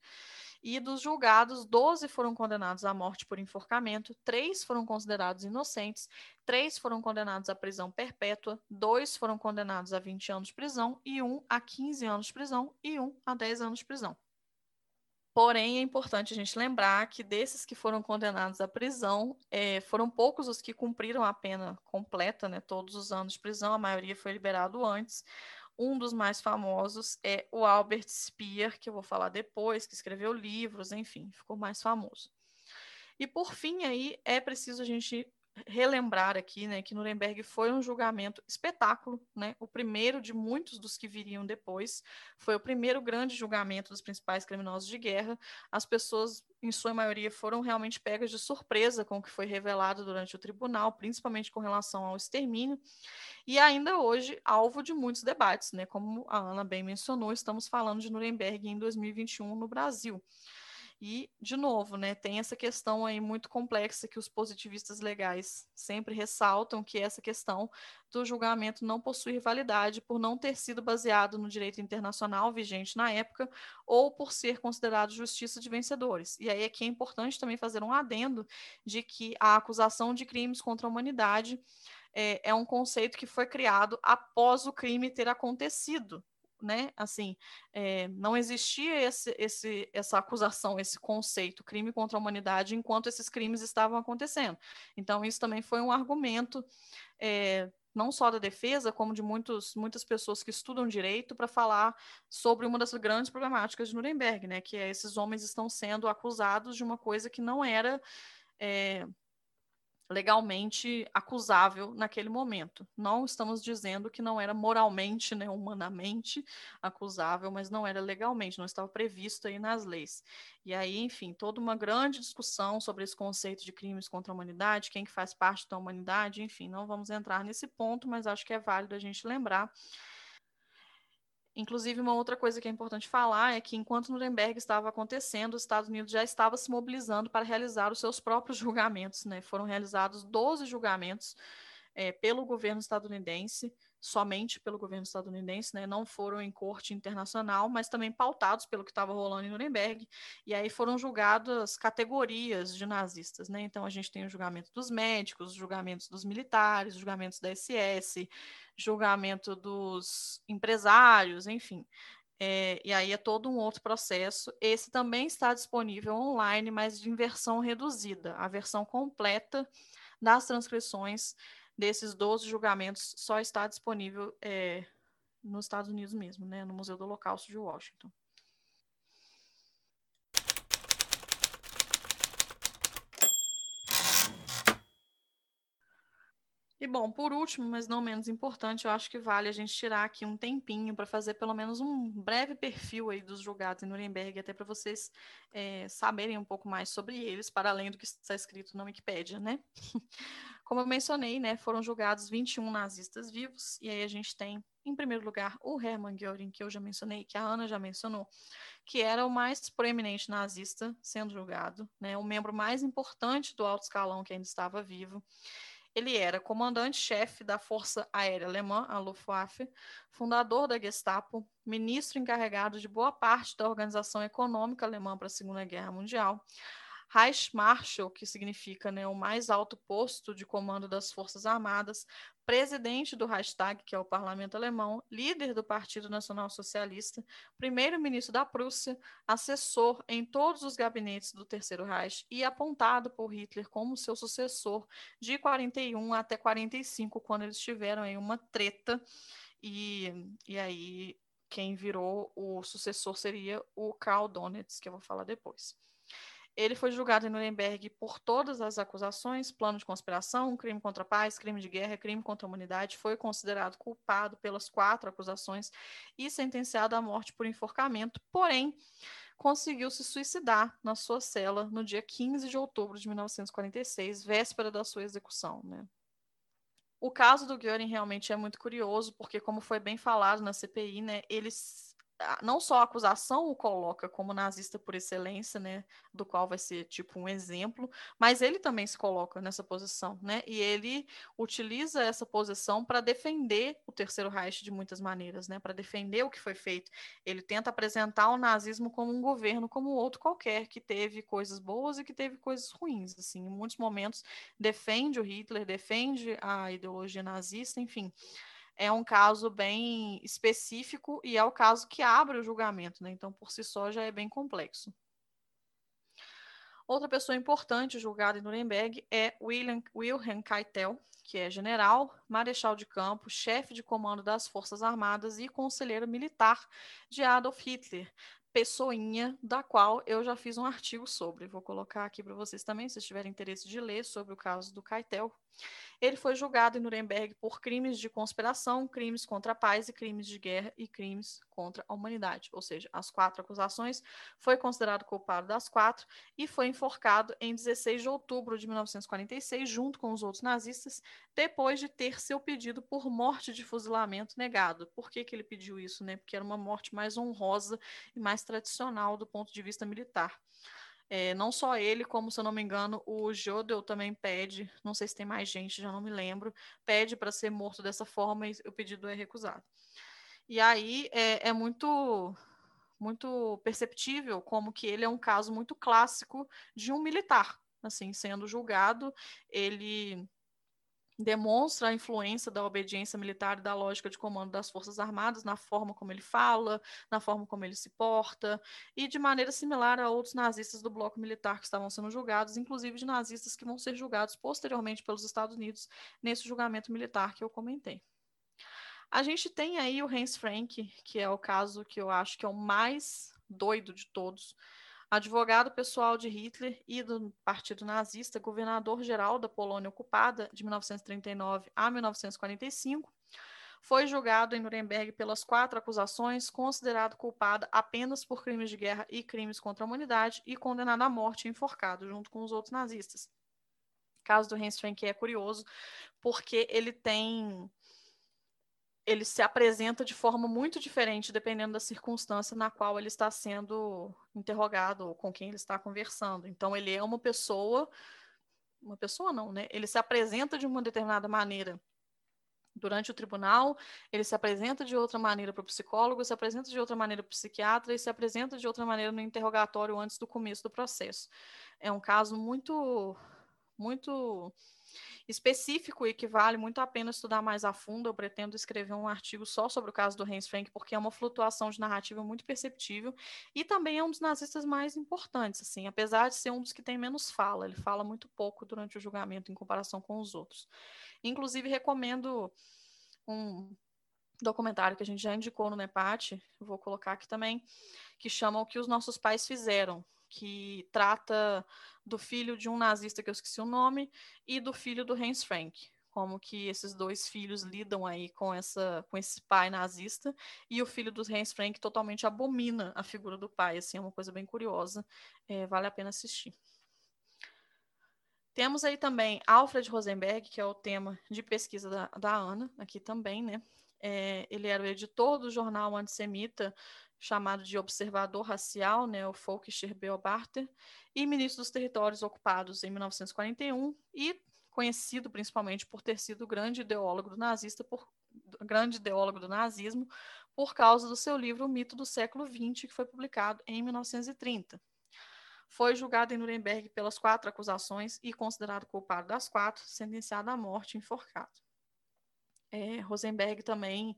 E dos julgados, 12 foram condenados à morte por enforcamento, três foram considerados inocentes, três foram condenados à prisão perpétua, dois foram condenados a 20 anos de prisão, e um a 15 anos de prisão, e um a 10 anos de prisão. Porém, é importante a gente lembrar que desses que foram condenados à prisão, é, foram poucos os que cumpriram a pena completa, né, todos os anos de prisão, a maioria foi liberado antes. Um dos mais famosos é o Albert Speer, que eu vou falar depois, que escreveu livros, enfim, ficou mais famoso. E por fim aí é preciso a gente relembrar aqui, né, que Nuremberg foi um julgamento espetáculo, né, o primeiro de muitos dos que viriam depois, foi o primeiro grande julgamento dos principais criminosos de guerra. As pessoas, em sua maioria, foram realmente pegas de surpresa com o que foi revelado durante o tribunal, principalmente com relação ao extermínio, e ainda hoje alvo de muitos debates, né, como a Ana bem mencionou, estamos falando de Nuremberg em 2021 no Brasil. E, de novo, né, tem essa questão aí muito complexa que os positivistas legais sempre ressaltam, que é essa questão do julgamento não possuir validade por não ter sido baseado no direito internacional vigente na época ou por ser considerado justiça de vencedores. E aí aqui é importante também fazer um adendo de que a acusação de crimes contra a humanidade é, é um conceito que foi criado após o crime ter acontecido né? Assim, é, não existia esse, esse, essa acusação, esse conceito, crime contra a humanidade, enquanto esses crimes estavam acontecendo. Então, isso também foi um argumento, é, não só da defesa, como de muitos, muitas pessoas que estudam direito, para falar sobre uma das grandes problemáticas de Nuremberg, né? Que é esses homens estão sendo acusados de uma coisa que não era. É, legalmente acusável naquele momento. Não estamos dizendo que não era moralmente, né, humanamente acusável, mas não era legalmente, não estava previsto aí nas leis. E aí, enfim, toda uma grande discussão sobre esse conceito de crimes contra a humanidade, quem que faz parte da humanidade, enfim, não vamos entrar nesse ponto, mas acho que é válido a gente lembrar Inclusive, uma outra coisa que é importante falar é que, enquanto Nuremberg estava acontecendo, os Estados Unidos já estava se mobilizando para realizar os seus próprios *laughs* julgamentos. Né? Foram realizados 12 julgamentos é, pelo governo estadunidense, somente pelo governo estadunidense, né? não foram em corte internacional, mas também pautados pelo que estava rolando em Nuremberg. E aí foram julgadas categorias de nazistas. Né? Então, a gente tem o julgamento dos médicos, os julgamentos dos militares, os julgamentos da SS julgamento dos empresários, enfim. É, e aí é todo um outro processo. Esse também está disponível online, mas em versão reduzida. A versão completa das transcrições desses 12 julgamentos só está disponível é, nos Estados Unidos mesmo, né, no Museu do Holocausto de Washington. E bom, por último, mas não menos importante, eu acho que vale a gente tirar aqui um tempinho para fazer pelo menos um breve perfil aí dos julgados em Nuremberg, até para vocês é, saberem um pouco mais sobre eles, para além do que está escrito na Wikipédia, né? *laughs* Como eu mencionei, né, foram julgados 21 nazistas vivos, e aí a gente tem, em primeiro lugar, o Hermann Göring, que eu já mencionei, que a Ana já mencionou, que era o mais proeminente nazista sendo julgado, né, o membro mais importante do alto escalão que ainda estava vivo. Ele era comandante-chefe da Força Aérea Alemã, a Luftwaffe, fundador da Gestapo, ministro encarregado de boa parte da Organização Econômica Alemã para a Segunda Guerra Mundial, Reichsmarschall, que significa né, o mais alto posto de comando das Forças Armadas, presidente do Reichstag, que é o parlamento alemão, líder do Partido Nacional Socialista, primeiro-ministro da Prússia, assessor em todos os gabinetes do Terceiro Reich e apontado por Hitler como seu sucessor de 41 até 45, quando eles tiveram aí uma treta e, e aí quem virou o sucessor seria o Karl Donitz, que eu vou falar depois. Ele foi julgado em Nuremberg por todas as acusações, plano de conspiração, crime contra a paz, crime de guerra, crime contra a humanidade, foi considerado culpado pelas quatro acusações e sentenciado à morte por enforcamento, porém conseguiu se suicidar na sua cela no dia 15 de outubro de 1946, véspera da sua execução, né? O caso do Göring realmente é muito curioso, porque como foi bem falado na CPI, né, eles não só a acusação o coloca como nazista por excelência, né, do qual vai ser tipo um exemplo, mas ele também se coloca nessa posição, né, e ele utiliza essa posição para defender o Terceiro Reich de muitas maneiras, né, para defender o que foi feito. Ele tenta apresentar o nazismo como um governo como outro qualquer, que teve coisas boas e que teve coisas ruins, assim, em muitos momentos defende o Hitler, defende a ideologia nazista, enfim é um caso bem específico e é o caso que abre o julgamento, né? Então, por si só, já é bem complexo. Outra pessoa importante julgada em Nuremberg é William, Wilhelm Keitel, que é general, marechal de campo, chefe de comando das Forças Armadas e conselheiro militar de Adolf Hitler, pessoinha da qual eu já fiz um artigo sobre. Vou colocar aqui para vocês também, se tiverem interesse de ler sobre o caso do Keitel. Ele foi julgado em Nuremberg por crimes de conspiração, crimes contra a paz e crimes de guerra e crimes contra a humanidade. Ou seja, as quatro acusações, foi considerado culpado das quatro e foi enforcado em 16 de outubro de 1946, junto com os outros nazistas, depois de ter seu pedido por morte de fuzilamento negado. Por que, que ele pediu isso? Né? Porque era uma morte mais honrosa e mais tradicional do ponto de vista militar. É, não só ele, como, se eu não me engano, o Jodel também pede, não sei se tem mais gente, já não me lembro, pede para ser morto dessa forma e o pedido é recusado. E aí é, é muito muito perceptível como que ele é um caso muito clássico de um militar, assim, sendo julgado, ele demonstra a influência da obediência militar e da lógica de comando das Forças Armadas na forma como ele fala, na forma como ele se porta, e de maneira similar a outros nazistas do bloco militar que estavam sendo julgados, inclusive de nazistas que vão ser julgados posteriormente pelos Estados Unidos nesse julgamento militar que eu comentei. A gente tem aí o Hans Frank, que é o caso que eu acho que é o mais doido de todos, advogado pessoal de Hitler e do Partido Nazista, governador-geral da Polônia ocupada de 1939 a 1945, foi julgado em Nuremberg pelas quatro acusações, considerado culpado apenas por crimes de guerra e crimes contra a humanidade e condenado à morte e enforcado, junto com os outros nazistas. O caso do Hans Frank é curioso porque ele tem ele se apresenta de forma muito diferente dependendo da circunstância na qual ele está sendo interrogado ou com quem ele está conversando. Então ele é uma pessoa, uma pessoa não, né? Ele se apresenta de uma determinada maneira durante o tribunal, ele se apresenta de outra maneira para o psicólogo, se apresenta de outra maneira para o psiquiatra e se apresenta de outra maneira no interrogatório antes do começo do processo. É um caso muito muito específico e que vale muito a pena estudar mais a fundo. Eu pretendo escrever um artigo só sobre o caso do Hans Frank, porque é uma flutuação de narrativa muito perceptível e também é um dos nazistas mais importantes, assim, apesar de ser um dos que tem menos fala. Ele fala muito pouco durante o julgamento em comparação com os outros. Inclusive, recomendo um documentário que a gente já indicou no NEPAT, vou colocar aqui também, que chama O que os nossos pais fizeram, que trata do filho de um nazista que eu esqueci o nome e do filho do Hans Frank. como que esses dois filhos lidam aí com essa com esse pai nazista e o filho dos Hans Frank totalmente abomina a figura do pai, assim, é uma coisa bem curiosa, é, vale a pena assistir. Temos aí também Alfred Rosenberg, que é o tema de pesquisa da, da Ana, aqui também, né? É, ele era o editor do jornal antissemita chamado de Observador Racial, né, o Volkscher Beobachter, e ministro dos Territórios Ocupados em 1941 e conhecido principalmente por ter sido grande ideólogo do nazista, por grande ideólogo do nazismo, por causa do seu livro O Mito do Século XX, que foi publicado em 1930. Foi julgado em Nuremberg pelas quatro acusações e considerado culpado das quatro, sentenciado à morte e enforcado. É, Rosenberg também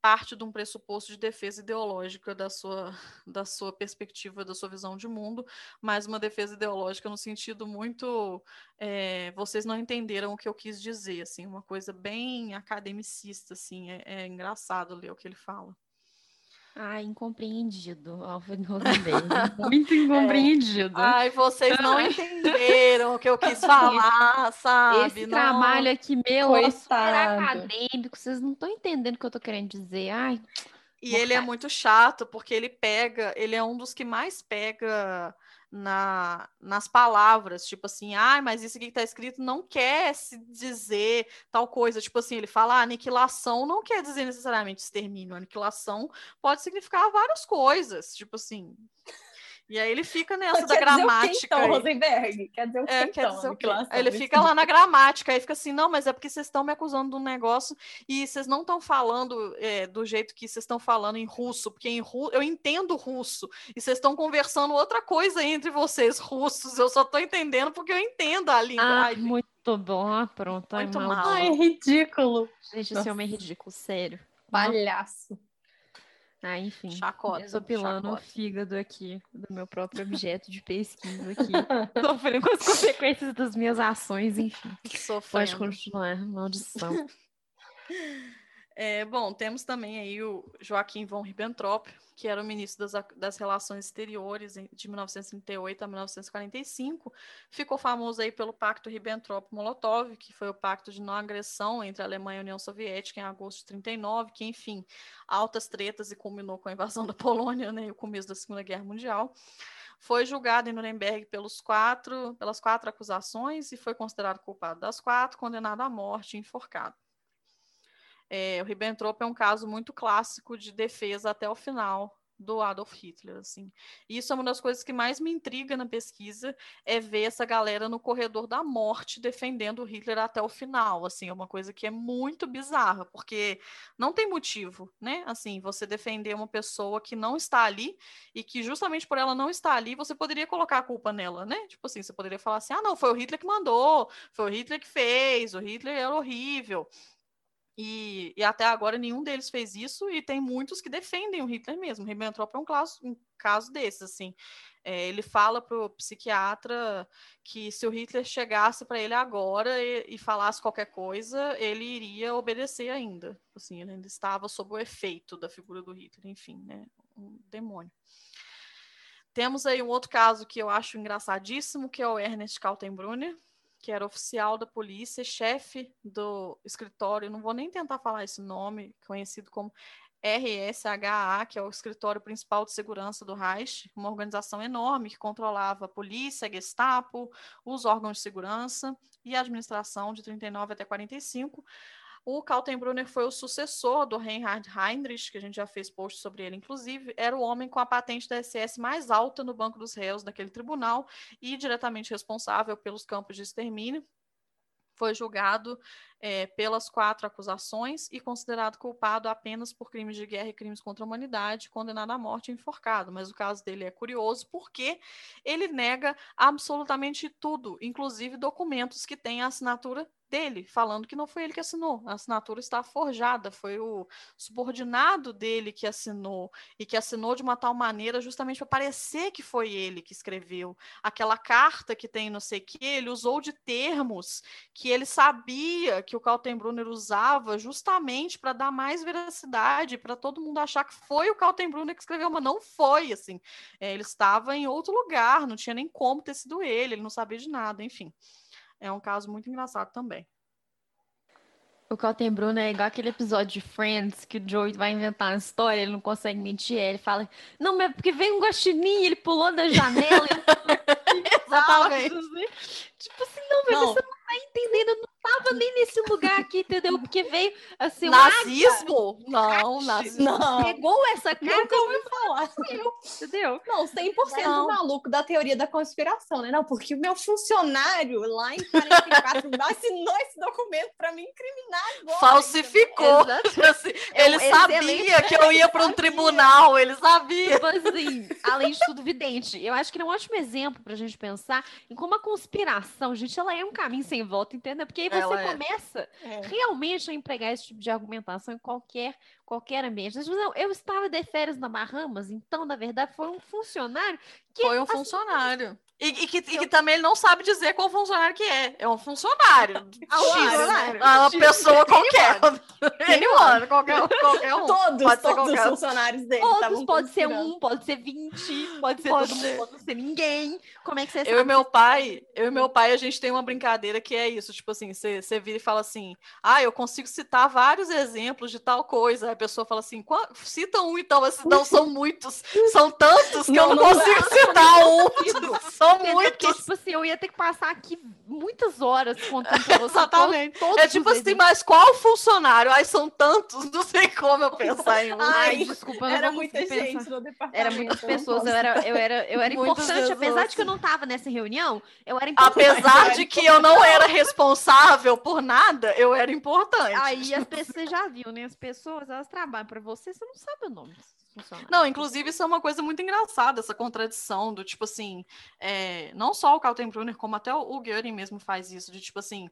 parte de um pressuposto de defesa ideológica da sua, *laughs* da sua perspectiva, da sua visão de mundo, mas uma defesa ideológica no sentido muito é, vocês não entenderam o que eu quis dizer, assim, uma coisa bem academicista, assim, é, é engraçado ler o que ele fala. Ah, incompreendido, Alfred Rosenberg. *laughs* Muito incompreendido. É. Ai, vocês não entenderam o que eu *laughs* quis falar, sabe? Esse não. trabalho aqui meu é super acadêmico, vocês não estão entendendo o que eu estou querendo dizer. Ai. E ele é muito chato, porque ele pega, ele é um dos que mais pega na, nas palavras, tipo assim, ah, mas isso aqui que está escrito não quer se dizer tal coisa, tipo assim, ele fala ah, aniquilação não quer dizer necessariamente extermínio, aniquilação pode significar várias coisas, tipo assim, e aí ele fica nessa da gramática. Dizer o então, Rosenberg? Quer dizer o que, é, então? Dizer o quê? Aí ele fica lá na gramática, aí fica assim, não, mas é porque vocês estão me acusando de um negócio e vocês não estão falando é, do jeito que vocês estão falando em russo, porque em ru... eu entendo russo, e vocês estão conversando outra coisa entre vocês, russos, eu só estou entendendo porque eu entendo a língua. Ah, muito bom, ah, pronto. Muito mal. Ai, é ridículo. Gente, esse homem é ridículo, sério. Palhaço. Ah, enfim. Chacota. Desopilando chacota. o fígado aqui do meu próprio *laughs* objeto de pesquisa *laughs* aqui. Sofrendo com as consequências das minhas ações, enfim. Sofrendo. Pode continuar, maldição. *laughs* É, bom, temos também aí o Joaquim von Ribbentrop, que era o ministro das, das Relações Exteriores de 1938 a 1945. Ficou famoso aí pelo Pacto Ribbentrop-Molotov, que foi o pacto de não agressão entre a Alemanha e a União Soviética em agosto de 39, que, enfim, altas tretas e culminou com a invasão da Polônia né, e o começo da Segunda Guerra Mundial foi julgado em Nuremberg pelos quatro, pelas quatro acusações e foi considerado culpado das quatro, condenado à morte e enforcado. É, o Ribbentrop é um caso muito clássico de defesa até o final do Adolf Hitler, assim. E isso é uma das coisas que mais me intriga na pesquisa, é ver essa galera no corredor da morte defendendo o Hitler até o final, assim, é uma coisa que é muito bizarra, porque não tem motivo, né? Assim, você defender uma pessoa que não está ali e que justamente por ela não estar ali, você poderia colocar a culpa nela, né? Tipo assim, você poderia falar assim: "Ah, não, foi o Hitler que mandou, foi o Hitler que fez, o Hitler era horrível". E, e, até agora nenhum deles fez isso, e tem muitos que defendem o Hitler mesmo. Ribbentrop é um caso, um caso desses, assim. É, ele fala para o psiquiatra que se o Hitler chegasse para ele agora e, e, falasse qualquer coisa, ele iria obedecer ainda. Assim, ele ainda estava sob o efeito da figura do Hitler, enfim, né? Um demônio. Temos aí um outro caso que eu acho engraçadíssimo, que é o Ernest Kaltenbrunner, que era oficial da polícia, chefe do escritório, não vou nem tentar falar esse nome, conhecido como RSHA, que é o escritório principal de segurança do Reich, uma organização enorme que controlava a polícia, a Gestapo, os órgãos de segurança e a administração de 39 até 45. O Kaltenbrunner foi o sucessor do Reinhard Heinrich, que a gente já fez post sobre ele, inclusive, era o homem com a patente da SS mais alta no banco dos réus daquele tribunal e diretamente responsável pelos campos de extermínio. Foi julgado é, pelas quatro acusações e considerado culpado apenas por crimes de guerra e crimes contra a humanidade, condenado à morte e enforcado. Mas o caso dele é curioso porque ele nega absolutamente tudo, inclusive documentos que têm a assinatura dele, falando que não foi ele que assinou. A assinatura está forjada, foi o subordinado dele que assinou e que assinou de uma tal maneira justamente para parecer que foi ele que escreveu. Aquela carta que tem não sei que, ele usou de termos que ele sabia que o Kaltenbrunner usava justamente para dar mais veracidade, para todo mundo achar que foi o Kaltenbrunner que escreveu, mas não foi, assim. É, ele estava em outro lugar, não tinha nem como ter sido ele, ele não sabia de nada, enfim. É um caso muito engraçado também. O Cotton Bruno é igual aquele episódio de Friends que o Joey vai inventar uma história, ele não consegue mentir, ele fala, não, mas é porque veio um guaxinim, ele pulou da janela. *laughs* Exatamente. Tipo assim, não, velho, você não tá entendendo, eu não tava nem nesse lugar aqui, entendeu? Porque veio assim, um Nazismo? Não, nazismo. Não, pegou essa carta ouvi falar. entendeu? Não, 100% Não. maluco da teoria da conspiração, né? Não, porque o meu funcionário lá em 44 assinou *laughs* esse documento pra me incriminar agora. Falsificou. Assim, É um ele sabia que eu ia para um tribunal, ele sabia. Tipo assim, além de tudo, vidente. Eu acho que ele é um ótimo exemplo pra gente pensar em como a conspiração, gente, ela é um caminho sem volta, entendeu? Porque aí você Ela é. começa É. realmente a empregar esse tipo de argumentação em qualquer, qualquer ambiente. Mas, não, eu estava de férias na Bahamas, então, na verdade, foi um funcionário que Foi um funcionário. E, e que, e que também ele não sabe dizer qual funcionário que é. É um funcionário. *laughs* Ah, um X, funcionário. né? Ah, Uma pessoa qualquer. Anyone. *laughs* qualquer, qualquer um. Todos, Pode todos os qualquer um. funcionários dele Todos, pode ser um, pode ser 20, pode ser Pode todo ser. mundo, pode não ser ninguém. Como é que você Eu sabe? e meu pai, eu e meu pai, a gente tem uma brincadeira que é isso, tipo assim, você você vira e fala assim, ah, eu consigo citar vários exemplos de tal coisa. Aí a pessoa fala assim, "Qua- cita um então, mas não são muitos, *laughs* são tantos que eu Não, não, não consigo citar um. Entendeu? Porque, tipo assim, eu ia ter que passar aqui muitas horas contando pra *laughs* você Exatamente. todos, todos É tipo assim, mas qual funcionário? Ai, são tantos, *laughs* não sei como eu pensar em um. Ai, Ai, desculpa, eu não Era muita conseguir gente pensar. no departamento. Era muitas pessoas, eu era, eu era, eu era importante, apesar de que eu não tava nessa reunião, eu era importante. Apesar de que eu não era responsável por nada, eu era importante. Aí as pessoas, você já viu, né? As pessoas, elas trabalham pra você, você não sabe o nome funcionários. Não, inclusive isso é uma coisa muito engraçada, essa contradição do tipo assim, é, não só o Kaltenbrunner, como até o Göring mesmo faz isso, de tipo assim,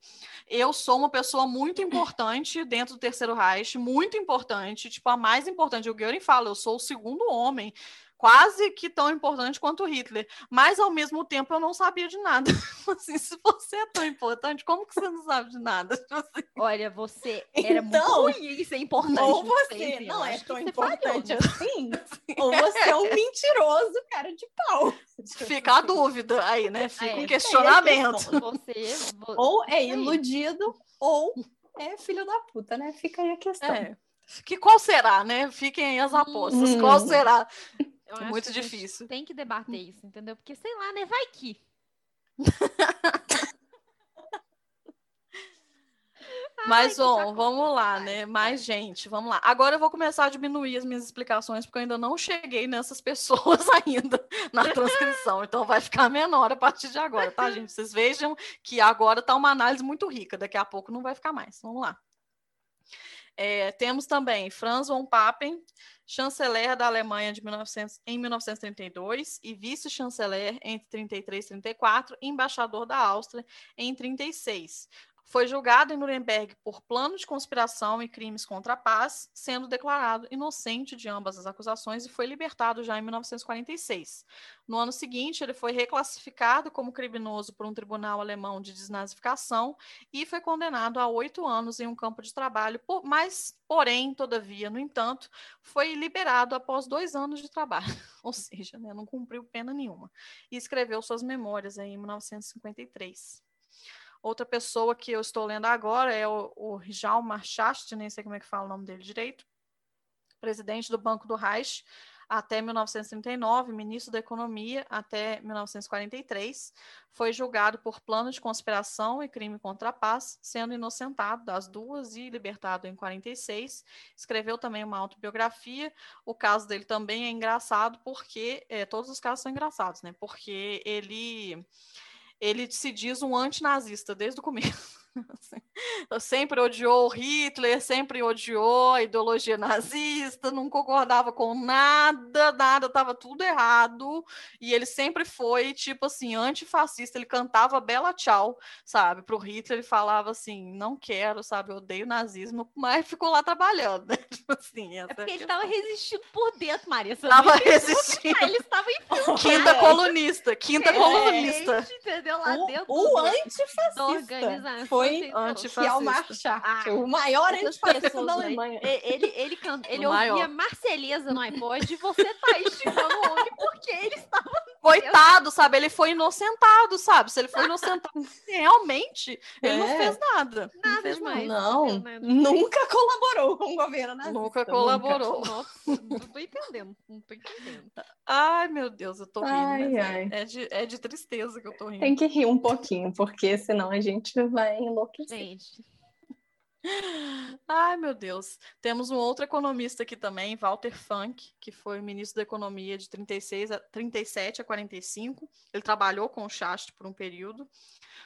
eu sou uma pessoa muito importante dentro do Terceiro Reich, muito importante, tipo, a mais importante. O Göring fala, eu sou o segundo homem, quase que tão importante quanto o Hitler, mas ao mesmo tempo eu não sabia de nada. *laughs* assim, se você é tão importante, como que você não sabe de nada? Tipo assim, Olha, você era Então, muito ruim em ser importante. Ou você assim, não é tão você falhou, importante né? assim, ou você é um *laughs* mentiroso cara de pau. fica a dúvida aí, né? Fica É, um questionamento. Você, vo- Ou é iludido, ou é filho da puta, né? Fica aí a questão. É. Que qual será, né? Fiquem aí as apostas. Hum. Qual será? Eu acho muito difícil. Tem que debater isso, entendeu? Porque sei lá, né? Vai que. *laughs* Mas, bom, saco. vamos lá, né? Mais gente, vamos lá. Agora eu vou começar a diminuir as minhas explicações, porque eu ainda não cheguei nessas pessoas *laughs* ainda na transcrição. Então vai ficar menor a partir de agora, tá, gente? Vocês vejam que agora tá uma análise muito rica, daqui a pouco não vai ficar mais. Vamos lá. É, temos também Franz von Papen, chanceler da Alemanha de 1900, em 1932 e vice-chanceler entre 33 e 34, e embaixador da Áustria em 36. Foi julgado em Nuremberg por plano de conspiração e crimes contra a paz, sendo declarado inocente de ambas as acusações e foi libertado já em 1946. No ano seguinte, ele foi reclassificado como criminoso por um tribunal alemão de desnazificação e foi condenado a oito anos em um campo de trabalho, por, mas, porém, todavia, no entanto, foi liberado após dois anos de trabalho, *laughs* ou seja, né, não cumpriu pena nenhuma, e escreveu suas memórias em 1953. Outra pessoa que eu estou lendo agora é o, o Rijal Marchast, nem sei como é que fala o nome dele direito, presidente do Banco do Reich até 1939, ministro da Economia até 1943, foi julgado por plano de conspiração e crime contra a paz, sendo inocentado das duas e libertado em 46. Escreveu também uma autobiografia. O caso dele também é engraçado porque é, todos os casos são engraçados, né? Porque ele ele se diz um antinazista desde o começo. Sempre odiou o Hitler, sempre odiou a ideologia nazista, não concordava com nada, nada, estava tudo errado. E ele sempre foi, tipo assim, antifascista. Ele cantava Bela Tchau, sabe? Para o Hitler, ele falava assim: não quero, sabe? Eu odeio nazismo, mas ficou lá trabalhando, *laughs* né? Tipo assim, É essa porque ele estava resistindo por dentro, Maria. Você Tava não entendeu? resistindo. Ele estava. *laughs* Quinta colunista, quinta colunista. Entendeu? Lá dentro O, o do- da antifascista organização. Foi entendeu? antifascista. Kiel Marchart, Ah, o maior antifascista pessoas da aí. Alemanha. E- Ele, ele, can- ele O ouvia maior. Marceleza no iPod e você tá esticando o homem porque ele estava *laughs* Coitado, sabe? Ele foi inocentado, sabe? Se ele foi *laughs* inocentado, realmente, ele é. não fez nada. Nada não fez demais. Não, nada. nunca colaborou com o governo nazista. Nunca colaborou. Nunca. Nossa, não tô entendendo. Não tô entendendo. Ai, meu Deus, eu tô rindo. Ai, ai. É, de, é de tristeza que eu tô rindo. Tem que rir um pouquinho, porque senão a gente vai enlouquecer. Gente. Ai, meu Deus. Temos um outro economista aqui também, Walter Funk, que foi ministro da Economia de 36 a, 37 a 45. Ele trabalhou com o Chast por um período.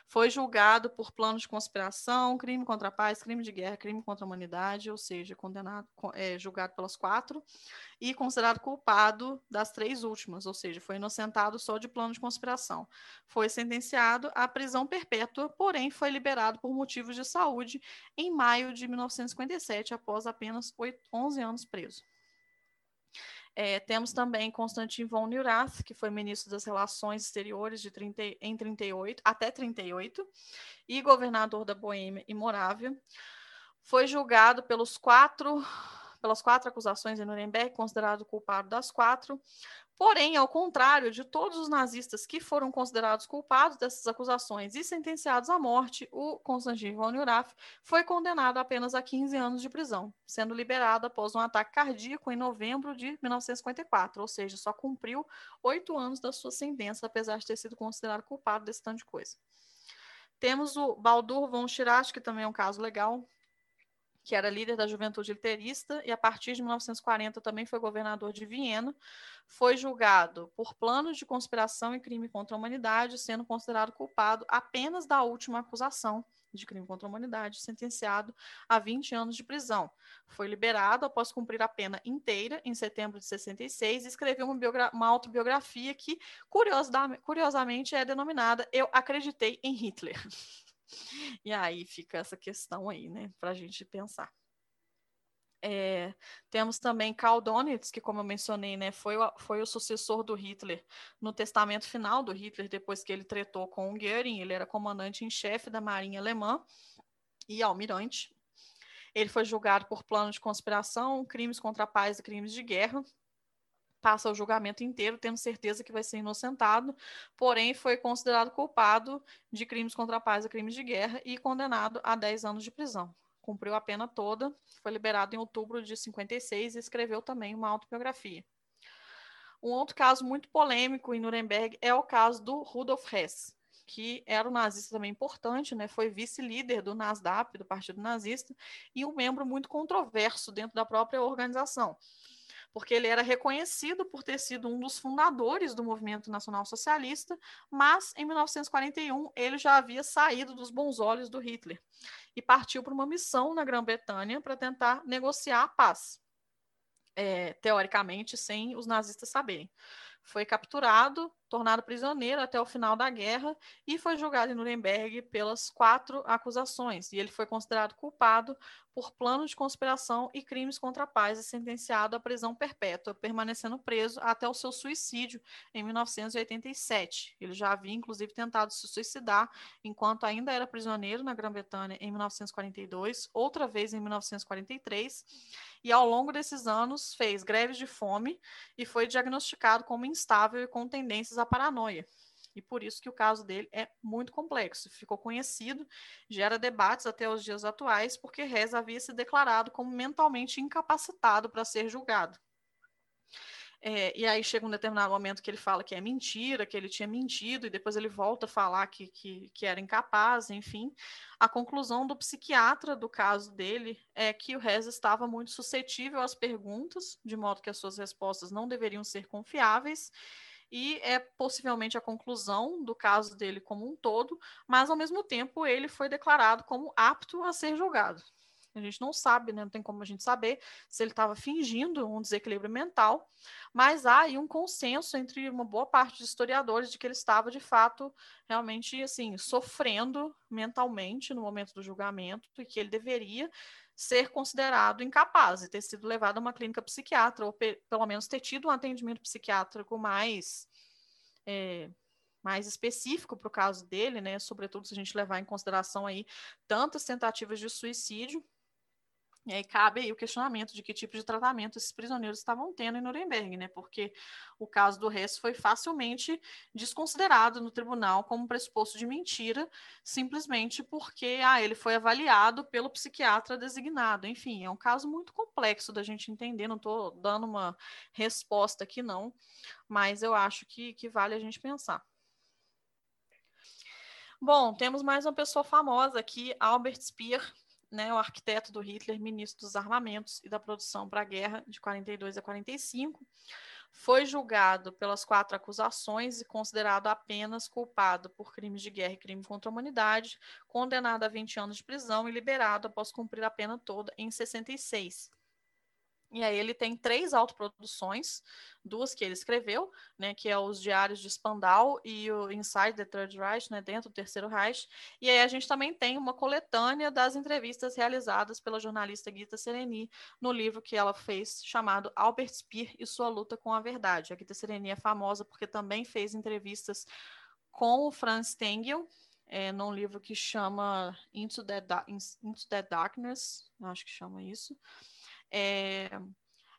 Foi julgado por plano de conspiração, crime contra a paz, crime de guerra, crime contra a humanidade, ou seja, condenado, é, julgado pelas quatro, e considerado culpado das três últimas, ou seja, foi inocentado só de plano de conspiração. Foi sentenciado à prisão perpétua, porém foi liberado por motivos de saúde em maio de 1957, após apenas 8, 11 anos preso. É, temos também Constantin von Neurath, que foi ministro das Relações Exteriores de 30, em 38 até 38 e governador da Boêmia e Morávia. Foi julgado pelos quatro pelas quatro acusações em Nuremberg, considerado culpado das quatro. Porém, ao contrário de todos os nazistas que foram considerados culpados dessas acusações e sentenciados à morte, o Konstantin von Neurath foi condenado apenas a 15 anos de prisão, sendo liberado após um ataque cardíaco em novembro de 1954, ou seja, só cumpriu oito anos da sua sentença, apesar de ter sido considerado culpado desse tanto de coisa. Temos o Baldur von Schirach, que também é um caso legal, que era líder da juventude literista e a partir de 1940 também foi governador de Viena, foi julgado por planos de conspiração e crime contra a humanidade, sendo considerado culpado apenas da última acusação de crime contra a humanidade, sentenciado a 20 anos de prisão. Foi liberado após cumprir a pena inteira em setembro de 66 e escreveu uma, uma autobiografia que, curiosamente, é denominada Eu Acreditei em Hitler. *laughs* E aí fica essa questão aí, né, para a gente pensar. É, temos também Karl Donitz, que, como eu mencionei, né, foi, o, foi o sucessor do Hitler no testamento final do Hitler, depois que ele tretou com o Göring. Ele era comandante em chefe da Marinha Alemã e almirante. Ele foi julgado por plano de conspiração, crimes contra a paz e crimes de guerra passa o julgamento inteiro tendo certeza que vai ser inocentado, porém foi considerado culpado de crimes contra a paz e crimes de guerra e condenado a 10 anos de prisão. Cumpriu a pena toda, foi liberado em outubro de 56 e escreveu também uma autobiografia. Um outro caso muito polêmico em Nuremberg é o caso do Rudolf Hess, que era um nazista também importante, né? foi vice-líder do NASDAP, do Partido Nazista, e um membro muito controverso dentro da própria organização porque ele era reconhecido por ter sido um dos fundadores do movimento nacional socialista, mas em 1941 ele já havia saído dos bons olhos do Hitler e partiu para uma missão na Grã-Bretanha para tentar negociar a paz, é, teoricamente sem os nazistas saberem. Foi capturado, tornado prisioneiro até o final da guerra e foi julgado em Nuremberg pelas quatro acusações. E ele foi considerado culpado por plano de conspiração e crimes contra a paz e sentenciado à prisão perpétua, permanecendo preso até o seu suicídio em 1987. Ele já havia, inclusive, tentado se suicidar enquanto ainda era prisioneiro na Grã-Bretanha em 1942, outra vez em 1943, e ao longo desses anos fez greves de fome e foi diagnosticado como instável e com tendências paranoia e por isso que o caso dele é muito complexo. Ficou conhecido, gera debates até os dias atuais, porque Rez havia se declarado como mentalmente incapacitado para ser julgado. É, e aí chega um determinado momento que ele fala que é mentira, que ele tinha mentido, e depois ele volta a falar que, que, que era incapaz, enfim. A conclusão do psiquiatra do caso dele é que o Rez estava muito suscetível às perguntas, de modo que as suas respostas não deveriam ser confiáveis, e é possivelmente a conclusão do caso dele como um todo, mas ao mesmo tempo ele foi declarado como apto a ser julgado. A gente não sabe, né? não tem como a gente saber se ele estava fingindo um desequilíbrio mental, mas há aí um consenso entre uma boa parte de historiadores de que ele estava de fato realmente assim sofrendo mentalmente no momento do julgamento e que ele deveria ser considerado incapaz e ter sido levado a uma clínica psiquiátrica, ou pelo menos ter tido um atendimento psiquiátrico mais, é, mais específico para o caso dele, né? Sobretudo se a gente levar em consideração aí tantas tentativas de suicídio E aí cabe aí o questionamento de que tipo de tratamento esses prisioneiros estavam tendo em Nuremberg, né? Porque o caso do Hess foi facilmente desconsiderado no tribunal como pressuposto de mentira, simplesmente porque ah, ele foi avaliado pelo psiquiatra designado. Enfim, é um caso muito complexo da gente entender, não estou dando uma resposta aqui, não, mas eu acho que, que vale a gente pensar. Bom, temos mais uma pessoa famosa aqui, Albert Speer, né, o arquiteto do Hitler, ministro dos armamentos e da produção para a guerra de 42 a 45, foi julgado pelas quatro acusações e considerado apenas culpado por crimes de guerra e crime contra a humanidade, condenado a 20 anos de prisão e liberado após cumprir a pena toda em 66. E aí ele tem três autoproduções, duas que ele escreveu, né, que é os Diários de Spandau e o Inside the Third Reich, né, dentro do Terceiro Reich. E aí a gente também tem uma coletânea das entrevistas realizadas pela jornalista Gita Sereni no livro que ela fez chamado Albert Speer e sua luta com a verdade. A Gita Sereni é famosa porque também fez entrevistas com o Franz Stengel, é, num livro que chama Into the, Into the Darkness, acho que chama isso. É,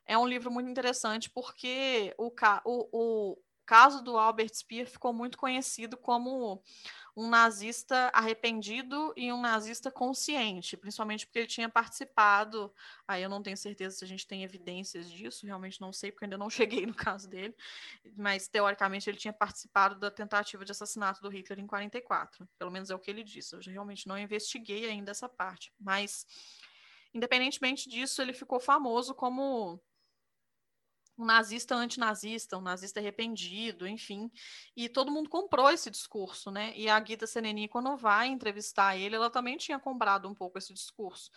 é um livro muito interessante porque o, o, o caso do Albert Speer ficou muito conhecido como um nazista arrependido e um nazista consciente, principalmente porque ele tinha participado. Aí eu não tenho certeza se a gente tem evidências disso, realmente não sei, porque ainda não *laughs* cheguei no caso dele, mas teoricamente ele tinha participado da tentativa de assassinato do Hitler em 44. Pelo menos é o que ele disse. Eu realmente não investiguei ainda essa parte, mas Independentemente disso, ele ficou famoso como um nazista antinazista, um nazista arrependido, enfim. E todo mundo comprou esse discurso, né? E a Guida Sereni, quando vai entrevistar ele, ela também tinha comprado um pouco esse discurso.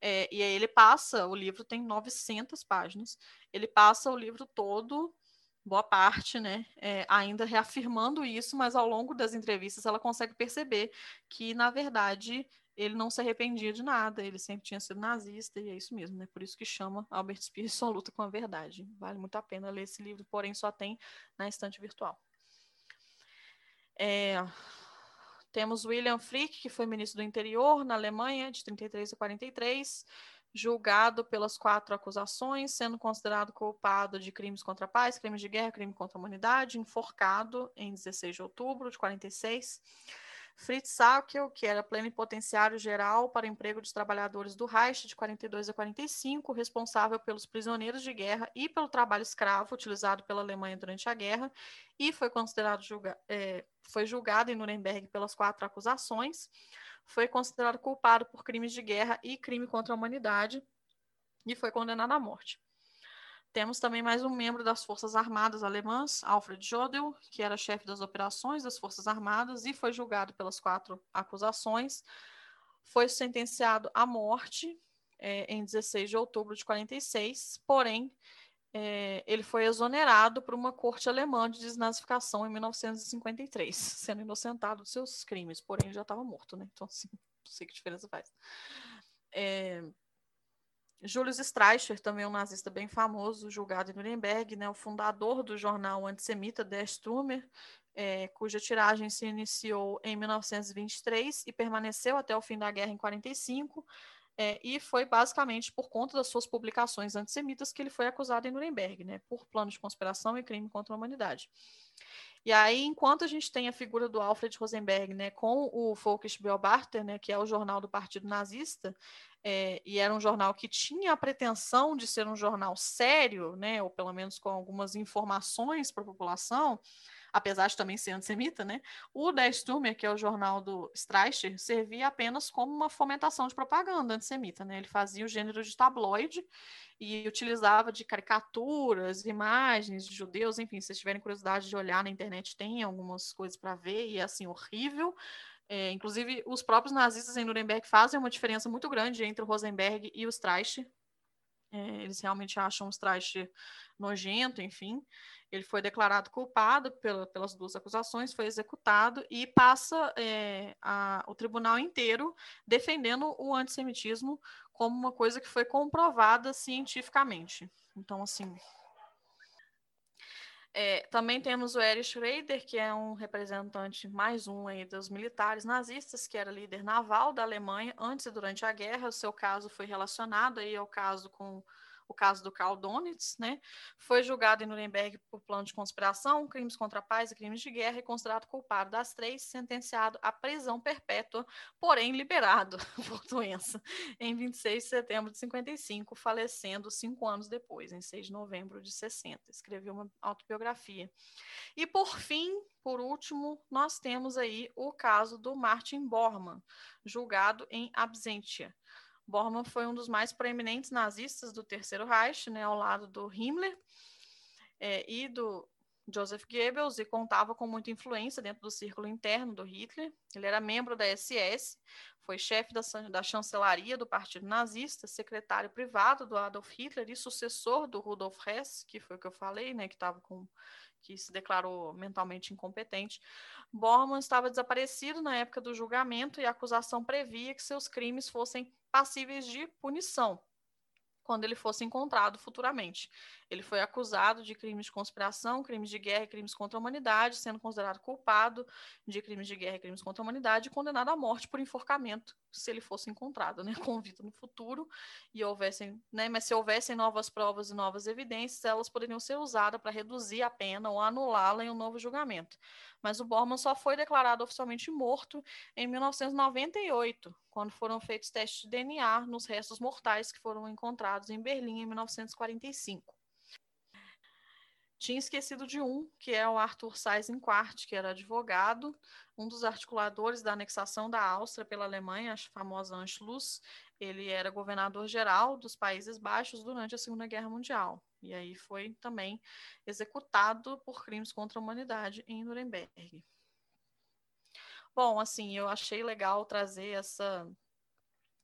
É, e aí ele passa, o livro tem 900 páginas, ele passa o livro todo boa parte, né, é, ainda reafirmando isso, mas ao longo das entrevistas ela consegue perceber que, na verdade, ele não se arrependia de nada, ele sempre tinha sido nazista, e é isso mesmo, né? Por isso que chama Albert Speer Sua Luta com a Verdade. Vale muito a pena ler esse livro, porém só tem na estante virtual. É, temos William Frick, que foi ministro do interior na Alemanha, de 33 a 43, julgado pelas quatro acusações, sendo considerado culpado de crimes contra a paz, crimes de guerra, crime contra a humanidade, enforcado em 16 de outubro de 46 Fritz Sackel, que era plenipotenciário geral para emprego de trabalhadores do Reich de 42 a 45, responsável pelos prisioneiros de guerra e pelo trabalho escravo utilizado pela Alemanha durante a guerra, e foi considerado julga é, foi julgado em Nuremberg pelas quatro acusações, foi considerado culpado por crimes de guerra e crime contra a humanidade e foi condenado à morte. Temos também mais um membro das Forças Armadas alemãs, Alfred Jodl, que era chefe das operações das Forças Armadas e foi julgado pelas quatro acusações. Foi sentenciado à morte é, em 16 de outubro de 46, porém, é, ele foi exonerado por uma corte alemã de desnazificação em 1953, *laughs* sendo inocentado dos seus crimes, porém já estava morto, né? Então, assim, não sei que diferença faz. É, Julius Streicher, também um nazista bem famoso, julgado em Nuremberg, né, o fundador do jornal antissemita Der Sturmer, é, cuja tiragem se iniciou em 1923 e permaneceu até o fim da guerra em 45, é, e foi basicamente por conta das suas publicações antissemitas que ele foi acusado em Nuremberg, né, por plano de conspiração e crime contra a humanidade. E aí, enquanto a gente tem a figura do Alfred Rosenberg, né, com o Volksbeobachter, né, que é o jornal do Partido Nazista, é, e era um jornal que tinha a pretensão de ser um jornal sério, né, ou pelo menos com algumas informações para a população, apesar de também ser antissemita, né? O Der Sturmer, que é o jornal do Streicher, servia apenas como uma fomentação de propaganda antissemita, né? Ele fazia o gênero de tabloide e utilizava de caricaturas, imagens de judeus, enfim, se vocês tiverem curiosidade de olhar na internet, tem algumas coisas para ver, e é assim, horrível. É, inclusive, os próprios nazistas em Nuremberg fazem uma diferença muito grande entre o Rosenberg e o Streicher. É, eles realmente acham o Streicher nojento, enfim. Ele foi declarado culpado pela, pelas duas acusações, foi executado e passa é, a, o tribunal inteiro defendendo o antissemitismo como uma coisa que foi comprovada cientificamente. Então, assim. É, também temos o Erich Schrader, que é um representante, mais um aí dos militares nazistas, que era líder naval da Alemanha antes e durante a guerra. O seu caso foi relacionado aí ao caso com o caso do Karl Donitz, né, foi julgado em Nuremberg por plano de conspiração, crimes contra a paz e crimes de guerra e considerado culpado das três, sentenciado à prisão perpétua, porém liberado *laughs* por doença em 26 de setembro de 55, falecendo cinco anos depois, em 6 de novembro de 60. Escreveu uma autobiografia. E por fim, por último, nós temos aí o caso do Martin Bormann, julgado em absentia. Bormann foi um dos mais proeminentes nazistas do Terceiro Reich, né, ao lado do Himmler é, e do Joseph Goebbels, e contava com muita influência dentro do círculo interno do Hitler. Ele era membro da SS, foi chefe da, da chancelaria do Partido Nazista, secretário privado do Adolf Hitler e sucessor do Rudolf Hess, que foi o que eu falei, né, que estava com que se declarou mentalmente incompetente. Bormann estava desaparecido na época do julgamento e a acusação previa que seus crimes fossem passíveis de punição quando ele fosse encontrado futuramente. Ele foi acusado de crimes de conspiração, crimes de guerra e crimes contra a humanidade, sendo considerado culpado de crimes de guerra e crimes contra a humanidade e condenado à morte por enforcamento, se ele fosse encontrado, né, *laughs* com vida no futuro e houvessem, né, mas se houvessem novas provas e novas evidências, elas poderiam ser usadas para reduzir a pena ou anulá-la em um novo julgamento. Mas o Bormann só foi declarado oficialmente morto em 1998, quando foram feitos testes de DNA nos restos mortais que foram encontrados em Berlim em 1945. Tinha esquecido de um, que é o Arthur Seyss-Inquart, que era advogado, um dos articuladores da anexação da Áustria pela Alemanha, a famosa Anschluss. Ele era governador-geral dos Países Baixos durante a Segunda Guerra Mundial. E aí foi também executado por crimes contra a humanidade em Nuremberg. Bom, assim, eu achei legal trazer essa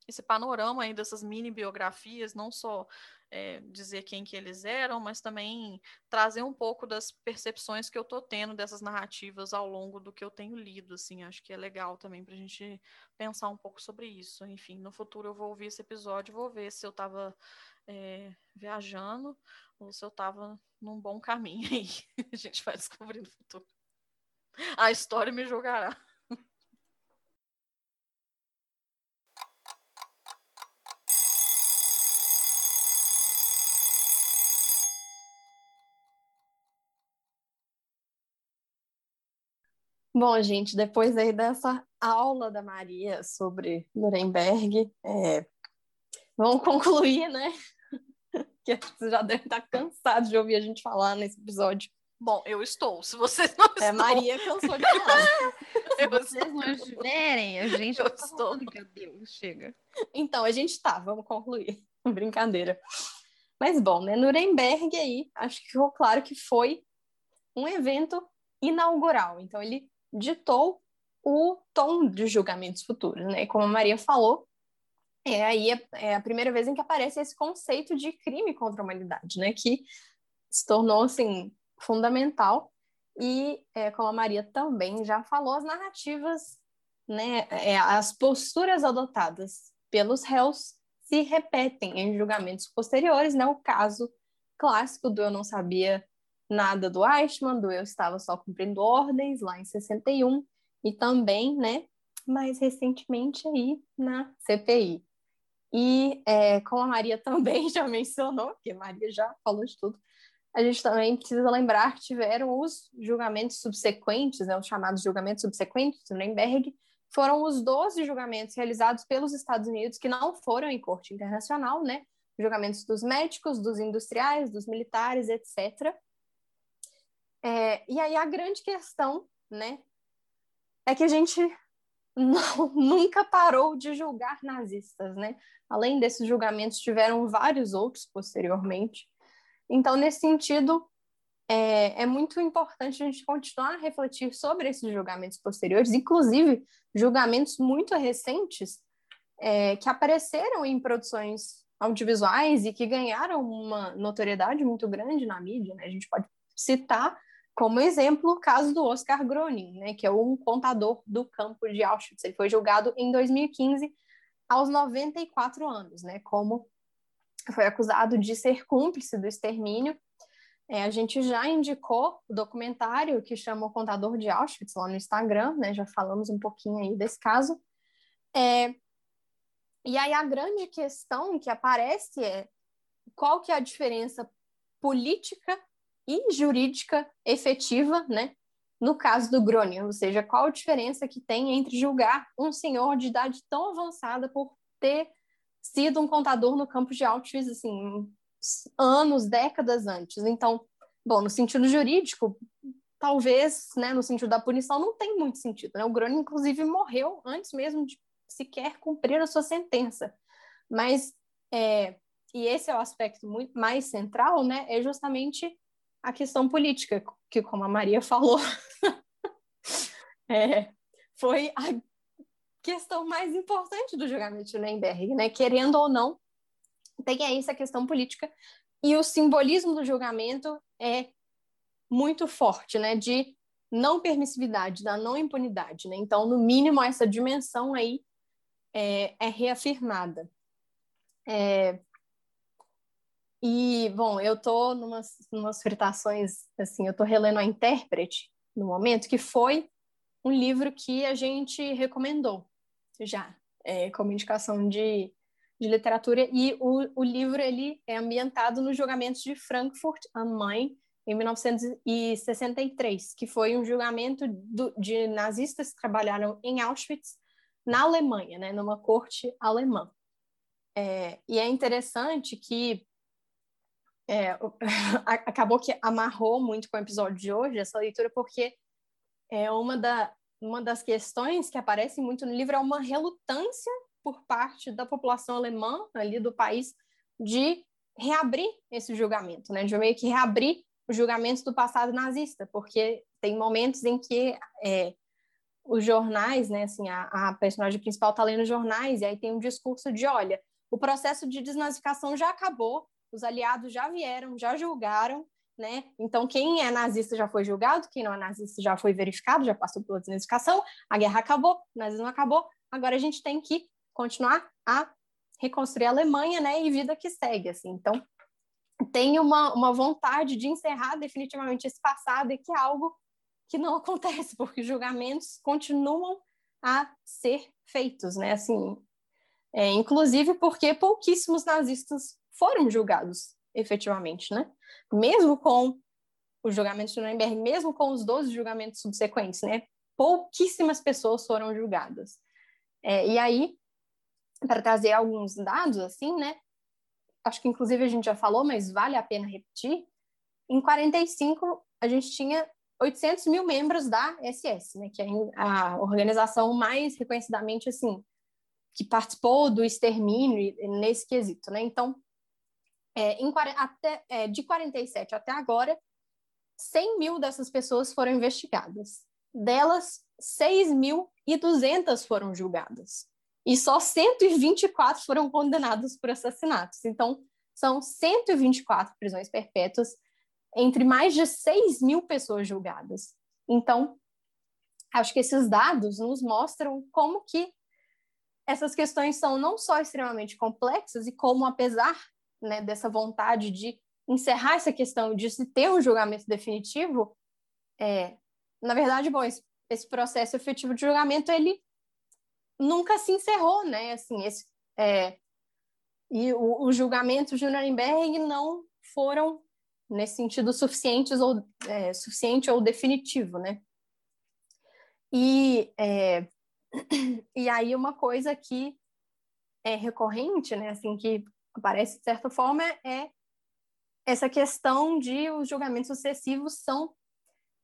esse panorama aí dessas mini biografias, não só é, dizer quem que eles eram, mas também trazer um pouco das percepções que eu estou tendo dessas narrativas ao longo do que eu tenho lido, assim, acho que é legal também para a gente pensar um pouco sobre isso. Enfim, no futuro eu vou ouvir esse episódio, vou ver se eu estava é, viajando ou se eu estava num bom caminho aí. *laughs* a gente vai descobrir no futuro. A história me julgará. Bom, gente, depois aí dessa aula da Maria sobre Nuremberg, é, vamos *laughs* concluir, né? *laughs* que você já deve estar cansado de ouvir a gente falar nesse episódio. Bom, eu estou. Se vocês não é, estão... Maria cansou de falar. *laughs* Se vocês não estiverem, a gente... Eu estou. Meu Deus, chega. Então, a gente tá, vamos concluir. Brincadeira. Mas, bom, né, Nuremberg aí, acho que ficou claro que foi um evento inaugural. Então, ele ditou o tom de julgamentos futuros, né? Como a Maria falou, é aí a, é a primeira vez em que aparece esse conceito de crime contra a humanidade, né? Que se tornou, assim, fundamental. E, é, como a Maria também já falou, as narrativas, né, é, as posturas adotadas pelos réus se repetem em julgamentos posteriores, né? O caso clássico do eu não sabia nada do Eichmann, do eu estava só cumprindo ordens lá em 61 e também, né, mais recentemente aí na CPI. E é, como a Maria *laughs* também já mencionou, porque a Maria já falou de tudo, a gente também precisa lembrar que tiveram os julgamentos subsequentes, né, os chamados julgamentos subsequentes do Nuremberg, foram os 12 julgamentos realizados pelos Estados Unidos que não foram em corte internacional, né? Julgamentos dos médicos, dos industriais, dos militares, etc. É, e aí a grande questão, né, é que a gente não, *laughs* nunca parou de julgar nazistas, né? Além desses julgamentos, tiveram vários outros posteriormente. Então, nesse sentido, é, é, muito importante a gente continuar a refletir sobre esses julgamentos posteriores, inclusive julgamentos muito recentes é, que apareceram em produções audiovisuais e que ganharam uma notoriedade muito grande na mídia. Né? A gente pode citar como exemplo, o caso do Oscar Groening, né, que é um contador do campo de Auschwitz. Ele foi julgado em 2015 aos 94 anos, né, como foi acusado de ser cúmplice do extermínio. É, a gente já indicou o documentário que chama O Contador de Auschwitz lá no Instagram, né? Já falamos um pouquinho aí desse caso. É, e aí a grande questão que aparece é qual que é a diferença política e jurídica efetiva, né? No caso do Groningen, ou seja, qual a diferença que tem entre julgar um senhor de idade tão avançada por ter sido um contador no campo de Auschwitz, assim, anos, décadas antes. Então, bom, no sentido jurídico, talvez, né, no sentido da punição, não tem muito sentido. Né? O Groningen, inclusive, morreu antes mesmo de sequer cumprir a sua sentença. Mas, é, e esse é o aspecto muito mais central, né, é justamente a questão política, que, como a Maria falou, *laughs* é, foi a questão mais importante do julgamento de Nuremberg, né? Querendo ou não, tem aí essa questão política e o simbolismo do julgamento é muito forte, né? De não permissividade, da não impunidade, né? Então, no mínimo, essa dimensão aí é, é reafirmada. É, e, bom, eu tô numas, numas fritações, assim, eu tô relendo a Intérprete no momento, que foi um livro que a gente recomendou já, é, como indicação de, de literatura, e o, o livro, ele é ambientado nos julgamentos de Frankfurt am Main, em 1963, que foi um julgamento do, de nazistas que trabalharam em Auschwitz, na Alemanha, né, numa corte alemã. É, e é interessante que é, *laughs* acabou que amarrou muito com o episódio de hoje essa leitura, porque é uma, da, uma das questões que aparece muito no livro é uma relutância por parte da população alemã ali do país de reabrir esse julgamento, né? De meio que reabrir os julgamentos do passado nazista, porque tem momentos em que é, os jornais, né? Assim, a, a personagem principal está lendo jornais e aí tem um discurso de, olha, o processo de desnazificação já acabou, os aliados já vieram, já julgaram, né? Então, quem é nazista já foi julgado, quem não é nazista já foi verificado, já passou pela desnazificação, a guerra acabou, o nazismo acabou, agora a gente tem que continuar a reconstruir a Alemanha, né? E vida que segue, assim. Então, tem uma, uma vontade de encerrar definitivamente esse passado e que é algo que não *laughs* acontece, porque julgamentos continuam a ser feitos, né? Assim, é, inclusive porque pouquíssimos nazistas foram julgados efetivamente, né? Mesmo com o julgamento de Nuremberg, mesmo com os 12 julgamentos subsequentes, né? Pouquíssimas pessoas foram julgadas. É, e aí, para trazer alguns dados, assim, né? Acho que inclusive a gente já falou, mas vale a pena repetir. Em 45, a gente tinha 800 mil membros da SS, né? Que é a organização mais reconhecidamente, assim, que participou do extermínio nesse quesito, né? Então, é, em, até, é, de 47 até agora, 100 mil dessas pessoas foram investigadas. Delas, 6.200 foram julgadas. E só 124 foram condenadas por assassinatos. Então, são 124 prisões perpétuas entre mais de 6 mil pessoas julgadas. Então, acho que esses dados nos mostram como que essas questões são não só extremamente complexas e como, apesar né, dessa vontade de encerrar essa questão de se ter um julgamento definitivo, é, na verdade, bom, esse, esse, processo efetivo de julgamento ele nunca se encerrou, né? Assim, esse, é, e os julgamentos de Nuremberg não foram nesse sentido suficientes ou é, suficiente ou definitivo, né? E é, *clears throat* e aí uma coisa que é recorrente, né? Assim que aparece de certa forma é essa questão de os julgamentos sucessivos são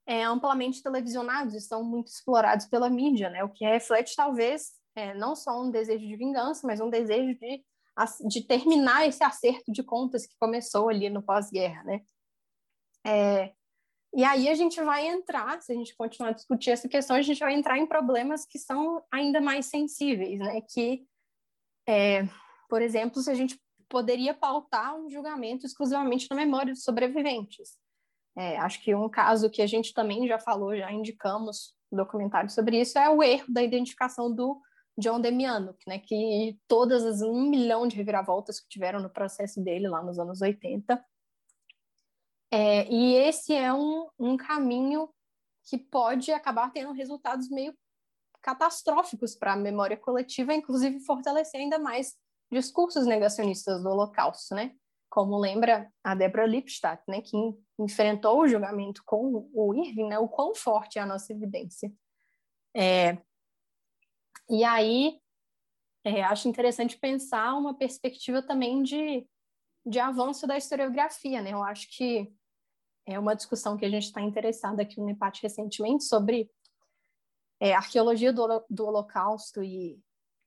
é, amplamente televisionados e são muito explorados pela mídia, né? O que reflete talvez é, não só um desejo de vingança, mas um desejo de, de terminar esse acerto de contas que começou ali no pós-guerra, né? É, e aí a gente vai entrar, se a gente continuar a discutir essa questão, a gente vai entrar em problemas que são ainda mais sensíveis, né? Que, é, por exemplo, se a gente poderia pautar um julgamento exclusivamente na memória dos sobreviventes. É, acho que um caso que a gente também já falou, já indicamos documentário sobre isso, é o erro da identificação do John Demiano, né, que todas as um milhão de reviravoltas que tiveram no processo dele lá nos anos 80, É, e esse é um, um caminho que pode acabar tendo resultados meio catastróficos para a memória coletiva, inclusive fortalecer ainda mais discursos negacionistas do Holocausto, né? Como lembra a Deborah Lipstadt, né, que enfrentou o julgamento com o Irving, né, o quão forte é a nossa evidência. É, e aí, é, acho interessante pensar uma perspectiva também de, de avanço da historiografia, né? Eu acho que é uma discussão que a gente está interessado aqui no NEPAT recentemente sobre é, arqueologia do, do Holocausto e,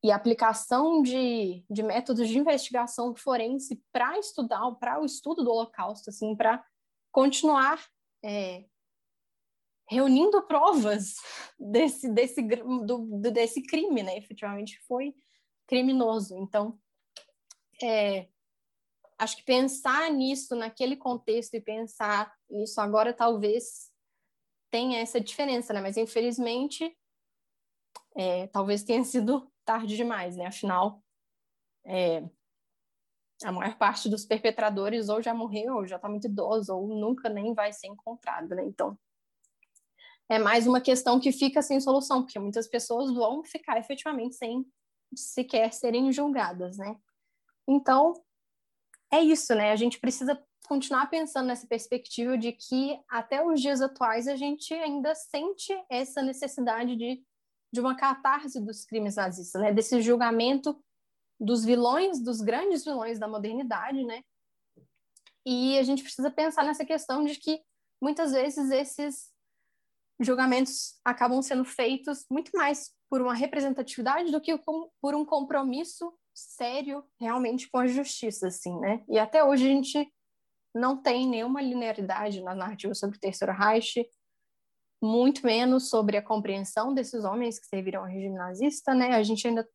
e aplicação de, de métodos de investigação forense para estudar, para o estudo do Holocausto, assim, para continuar é, reunindo provas *laughs* desse, desse, do, desse crime, né? Efetivamente foi criminoso. Então, é, acho que pensar nisso naquele contexto e pensar nisso agora talvez tenha essa diferença, né? Mas infelizmente, é, talvez tenha sido tarde demais, né? Afinal, é, a maior parte dos perpetradores ou já morreu, ou já está muito idoso, ou nunca nem vai ser encontrado, né? Então, é mais uma questão que fica sem solução, porque muitas pessoas vão ficar efetivamente sem sequer serem julgadas, né? Então, é isso, né? A gente precisa continuar pensando nessa perspectiva de que até os dias atuais a gente ainda sente essa necessidade de, de uma catarse dos crimes nazistas, né? Desse julgamento dos vilões, dos grandes vilões da modernidade, né? E a gente precisa pensar nessa questão de que muitas vezes esses julgamentos acabam sendo feitos muito mais por uma representatividade do que por um compromisso sério realmente com a justiça, assim, né? E até hoje a gente não tem nenhuma linearidade na narrativa sobre o Terceiro Reich, muito menos sobre a compreensão desses homens que serviram ao regime nazista, né? A gente ainda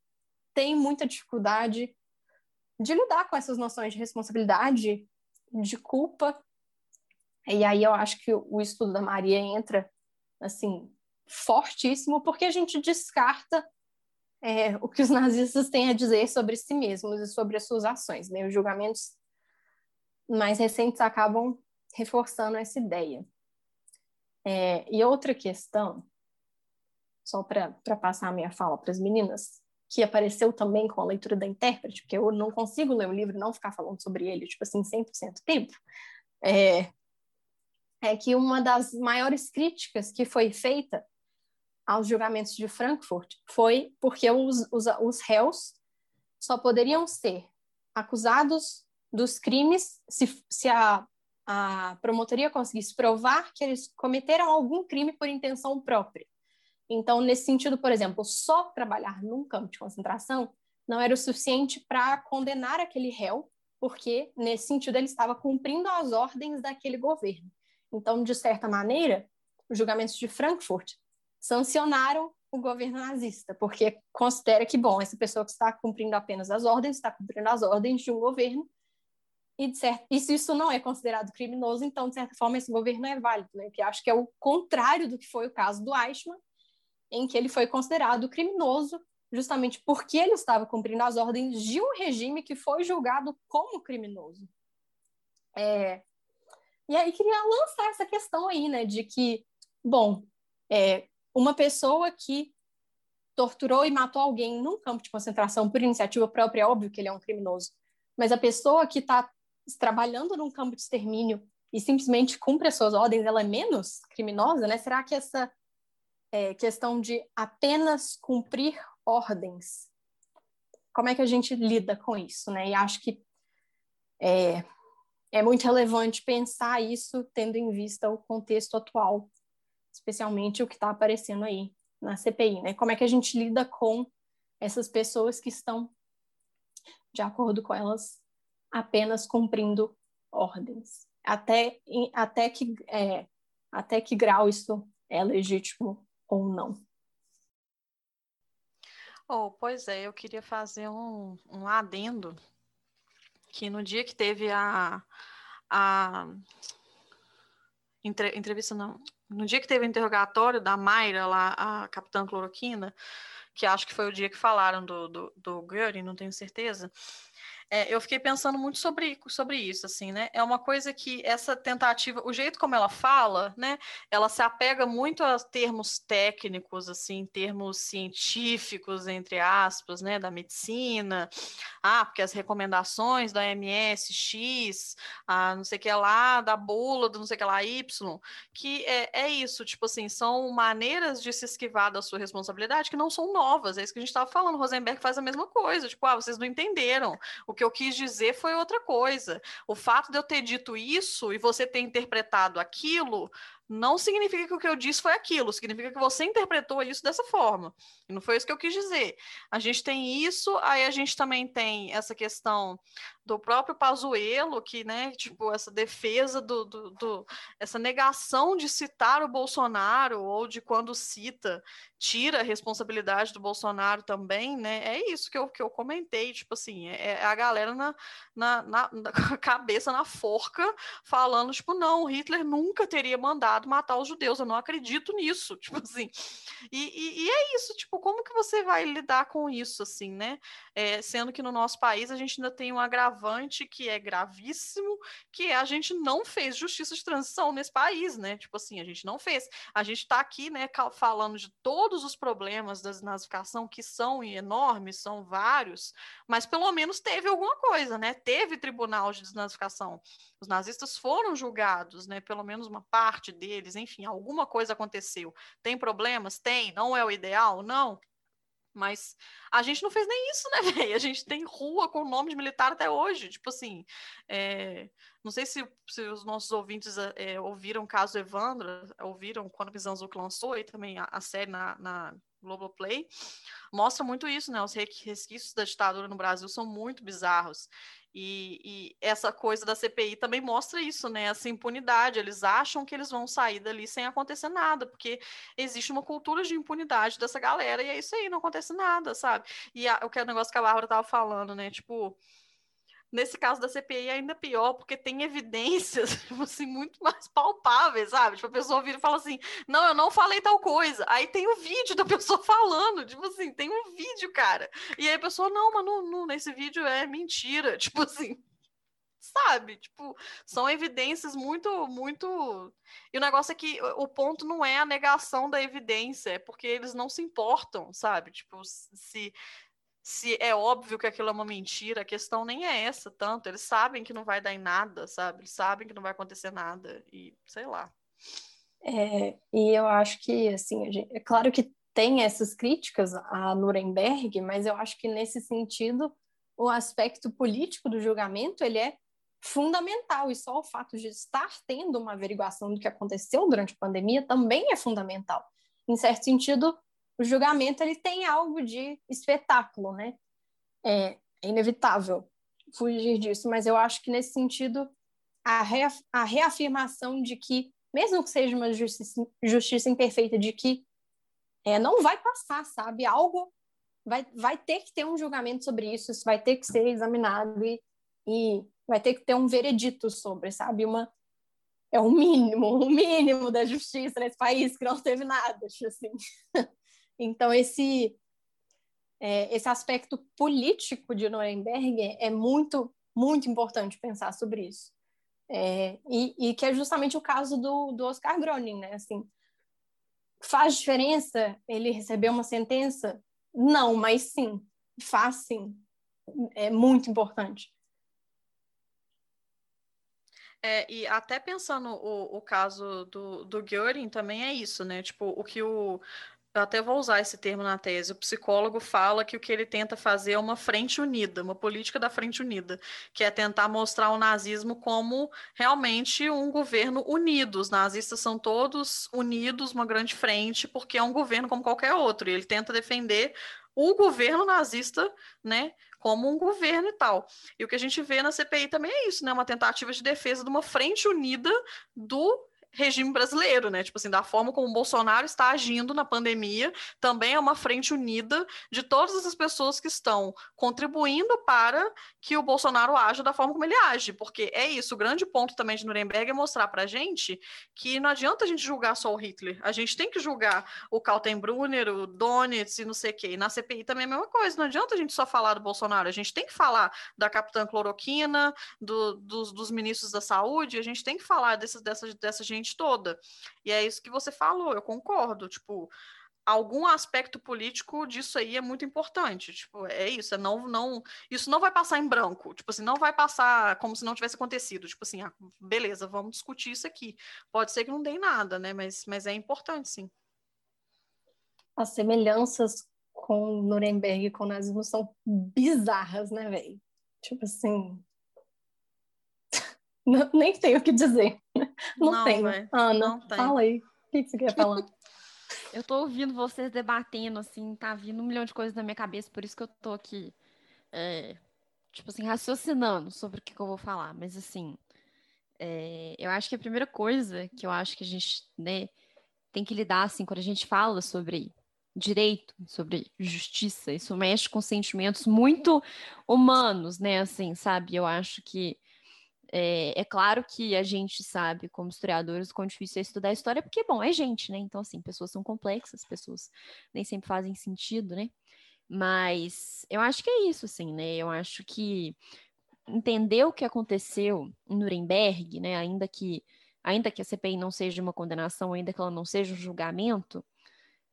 tem muita dificuldade de lidar com essas noções de responsabilidade, de culpa. E aí eu acho que o estudo da Maria entra assim, fortíssimo, porque a gente descarta é, o que os nazistas têm a dizer sobre si mesmos e sobre as suas ações. Né? Os julgamentos mais recentes acabam reforçando essa ideia. É, e outra questão, só para passar a minha fala para as meninas, que apareceu também com a leitura da intérprete, porque eu não consigo ler o livro e não ficar falando sobre ele, tipo assim, 100% tempo, é, é que uma das maiores críticas que foi feita aos julgamentos de Frankfurt foi porque os, os, os réus só poderiam ser acusados dos crimes se, se a, a promotoria conseguisse provar que eles cometeram algum crime por intenção própria. Então, nesse sentido, por exemplo, só trabalhar num campo de concentração não era o suficiente para condenar aquele réu, porque, nesse sentido, ele estava cumprindo as ordens daquele governo. Então, de certa maneira, os julgamentos de Frankfurt sancionaram o governo nazista, porque considera que, bom, essa pessoa que está cumprindo apenas as ordens, está cumprindo as ordens de um governo, e, de certo, e se isso não é considerado criminoso, então, de certa forma, esse governo é válido, né? que acho que é o contrário do que foi o caso do Eichmann, em que ele foi considerado criminoso justamente porque ele estava cumprindo as ordens de um regime que foi julgado como criminoso. É, e aí queria lançar essa questão aí, né, de que, bom, é, uma pessoa que torturou e matou alguém num campo de concentração por iniciativa própria, é óbvio que ele é um criminoso, mas a pessoa que está trabalhando num campo de extermínio e simplesmente cumpre as suas ordens, ela é menos criminosa, né? Será que essa é, questão de apenas cumprir ordens, como é que a gente lida com isso, né? E acho que é, é muito relevante pensar isso tendo em vista o contexto atual, especialmente o que está aparecendo aí na CPI, né? Como é que a gente lida com essas pessoas que estão, de acordo com elas, apenas cumprindo ordens? Até, até, que, é, até que grau isso é legítimo ou não? Oh, pois é, eu queria fazer um, um adendo que no dia que teve a, a entre, entrevista, não, no dia que teve o interrogatório da Mayra, lá, a capitã cloroquina, que acho que foi o dia que falaram do, do, do Göring, não tenho certeza, É, eu fiquei pensando muito sobre, sobre isso, assim, né? É uma coisa que essa tentativa, o jeito como ela fala, né? Ela se apega muito a termos técnicos, assim, termos científicos, entre aspas, né? Da medicina. Ah, porque as recomendações da OMS X, a não sei o que lá, da bula, do não sei o que lá Y, que é, é isso, tipo assim, são maneiras de se esquivar da sua responsabilidade que não são novas. É isso que a gente estava falando. Rosenberg faz a mesma coisa, tipo, ah, vocês não entenderam. O que que eu quis dizer foi outra coisa. O fato de eu ter dito isso e você ter interpretado aquilo não significa que o que eu disse foi aquilo, significa que você interpretou isso dessa forma. E não foi isso que eu quis dizer. A gente tem isso, aí a gente também tem essa questão do próprio Pazuello, que, né, tipo, essa defesa do, do, do, essa negação de citar o Bolsonaro, ou de quando cita, tira a responsabilidade do Bolsonaro também, né, é isso que eu, que eu comentei, tipo assim, é, é a galera na, na, na, *laughs* na cabeça na forca, falando, tipo, não, Hitler nunca teria mandado matar os judeus, eu não acredito nisso, *laughs* tipo assim, e, e, e é isso, tipo, como que você vai lidar com isso, assim, né, é, sendo que no nosso país a gente ainda tem um agravante que é gravíssimo, que é a gente não fez justiça de transição nesse país, né? Tipo assim, a gente não fez. A gente está aqui, né, falando de todos os problemas da desnazificação, que são enormes, são vários, mas pelo menos teve alguma coisa, né? Teve tribunal de desnazificação. Os nazistas foram julgados, né? Pelo menos uma parte deles, enfim, alguma coisa aconteceu. Tem problemas? Tem. Não é o ideal? Não. Mas a gente não fez nem isso, né, *laughs* velho? A gente tem rua com nome de militar até hoje. Tipo assim, é... não sei se, se, os nossos ouvintes é, ouviram o caso Evandro, ouviram quando o Mizanzuki lançou e também a, a série na, na Globoplay. Mostra muito isso, né? Os resquícios da ditadura no Brasil são muito bizarros. E, e, essa coisa da CPI também mostra isso, né? Essa impunidade. Eles acham que eles vão sair dali sem acontecer nada, porque existe uma cultura de impunidade dessa galera, e é isso aí, não acontece nada, sabe? E o que é o negócio que a Bárbara tava falando, né? Tipo, Nesse caso da CPI é ainda pior, porque tem evidências, *laughs* tipo assim, muito mais palpáveis, sabe? Tipo, a pessoa vira e fala assim, não, eu não falei tal coisa. Aí tem o vídeo da *laughs* pessoa falando, tipo assim, tem um vídeo, cara. E aí a pessoa, não, mas não, não, nesse vídeo é mentira. *laughs* Tipo assim, sabe? Tipo, são evidências muito, muito. E o negócio é que o ponto não é a negação da evidência, é porque eles não se importam, sabe? Tipo, se se é óbvio que aquilo é uma mentira, a questão nem é essa tanto. Eles sabem que não vai dar em nada, sabe? Eles sabem que não vai acontecer nada e sei lá. É, e eu acho que, assim, gente, é claro que tem essas críticas a Nuremberg, mas eu acho que nesse sentido o aspecto político do julgamento ele é fundamental e só o fato de estar tendo uma averiguação do que aconteceu durante a pandemia também é fundamental. Em certo sentido, o julgamento ele tem algo de espetáculo, né? É, é inevitável fugir disso, mas eu acho que nesse sentido a, reaf a reafirmação de que, mesmo que seja uma justiça, justiça imperfeita, de que é, não vai passar, sabe? Algo vai, vai ter que ter um julgamento sobre isso, isso vai ter que ser examinado e, e vai ter que ter um veredito sobre, sabe? Uma, é o mínimo, o mínimo da justiça nesse país que não teve nada, assim. *laughs* Então, esse, é, esse aspecto político de Nuremberg é muito, muito importante pensar sobre isso. É, e, e, que é justamente o caso do, do Oscar Groening, né? Assim, faz diferença ele receber uma sentença? Não, mas sim, faz sim. É muito importante. É, e até pensando o, o caso do, do Göring também é isso, né? Tipo, o que o, eu até vou usar esse termo na tese. O psicólogo fala que o que ele tenta fazer é uma frente unida, uma política da frente unida, que é tentar mostrar o nazismo como realmente um governo unido. Os nazistas são todos unidos, uma grande frente, porque é um governo como qualquer outro. E ele tenta defender o governo nazista, né, como um governo e tal. E o que a gente vê na CPI também é isso, né, uma tentativa de defesa de uma frente unida do regime brasileiro, né? Tipo assim, da forma como o Bolsonaro está agindo na pandemia, também é uma frente unida de todas essas pessoas que estão contribuindo para que o Bolsonaro haja da forma como ele age, porque é isso, o grande ponto também de Nuremberg é mostrar pra gente que não adianta a gente julgar só o Hitler, a gente tem que julgar o Kaltenbrunner, o Donitz e não sei o quê. E na CPI também é a mesma coisa, não adianta a gente só falar do Bolsonaro, a gente tem que falar da capitã cloroquina, do, dos, dos ministros da saúde, a gente tem que falar dessa, dessa, dessa gente gente toda. E é isso que você falou, eu concordo. Tipo, algum aspecto político disso aí é muito importante. Tipo, é isso, é não, não, isso não vai passar em branco. Tipo assim, não vai passar como se não tivesse acontecido. Tipo assim, ah, beleza, vamos discutir isso aqui. Pode ser que não dê nada, né? Mas, mas é importante, sim. As semelhanças com Nuremberg e com o nazismo são bizarras, né, velho? Tipo assim, não, nem sei o que dizer. Não, não tenho. Ana, não tem. fala aí. O que, você quer falar? *laughs* eu tô ouvindo vocês debatendo, assim, tá vindo um milhão de coisas na minha cabeça, por isso que eu tô aqui, é, tipo assim, raciocinando sobre o que, que eu vou falar. Mas, assim, é, eu acho que a primeira coisa que eu acho que a gente, né, tem que lidar, assim, quando a gente fala sobre direito, sobre justiça, isso mexe com sentimentos muito humanos, né, assim, sabe? Eu acho que é, é, claro que a gente sabe, como historiadores, o quão difícil é estudar história, porque, bom, é gente, né? Então, assim, pessoas são complexas, pessoas nem sempre fazem sentido, né? Mas eu acho que é isso, assim, né? Eu acho que entender o que aconteceu em Nuremberg, né? Ainda que, ainda que a CPI não seja uma condenação, ainda que ela não seja um julgamento,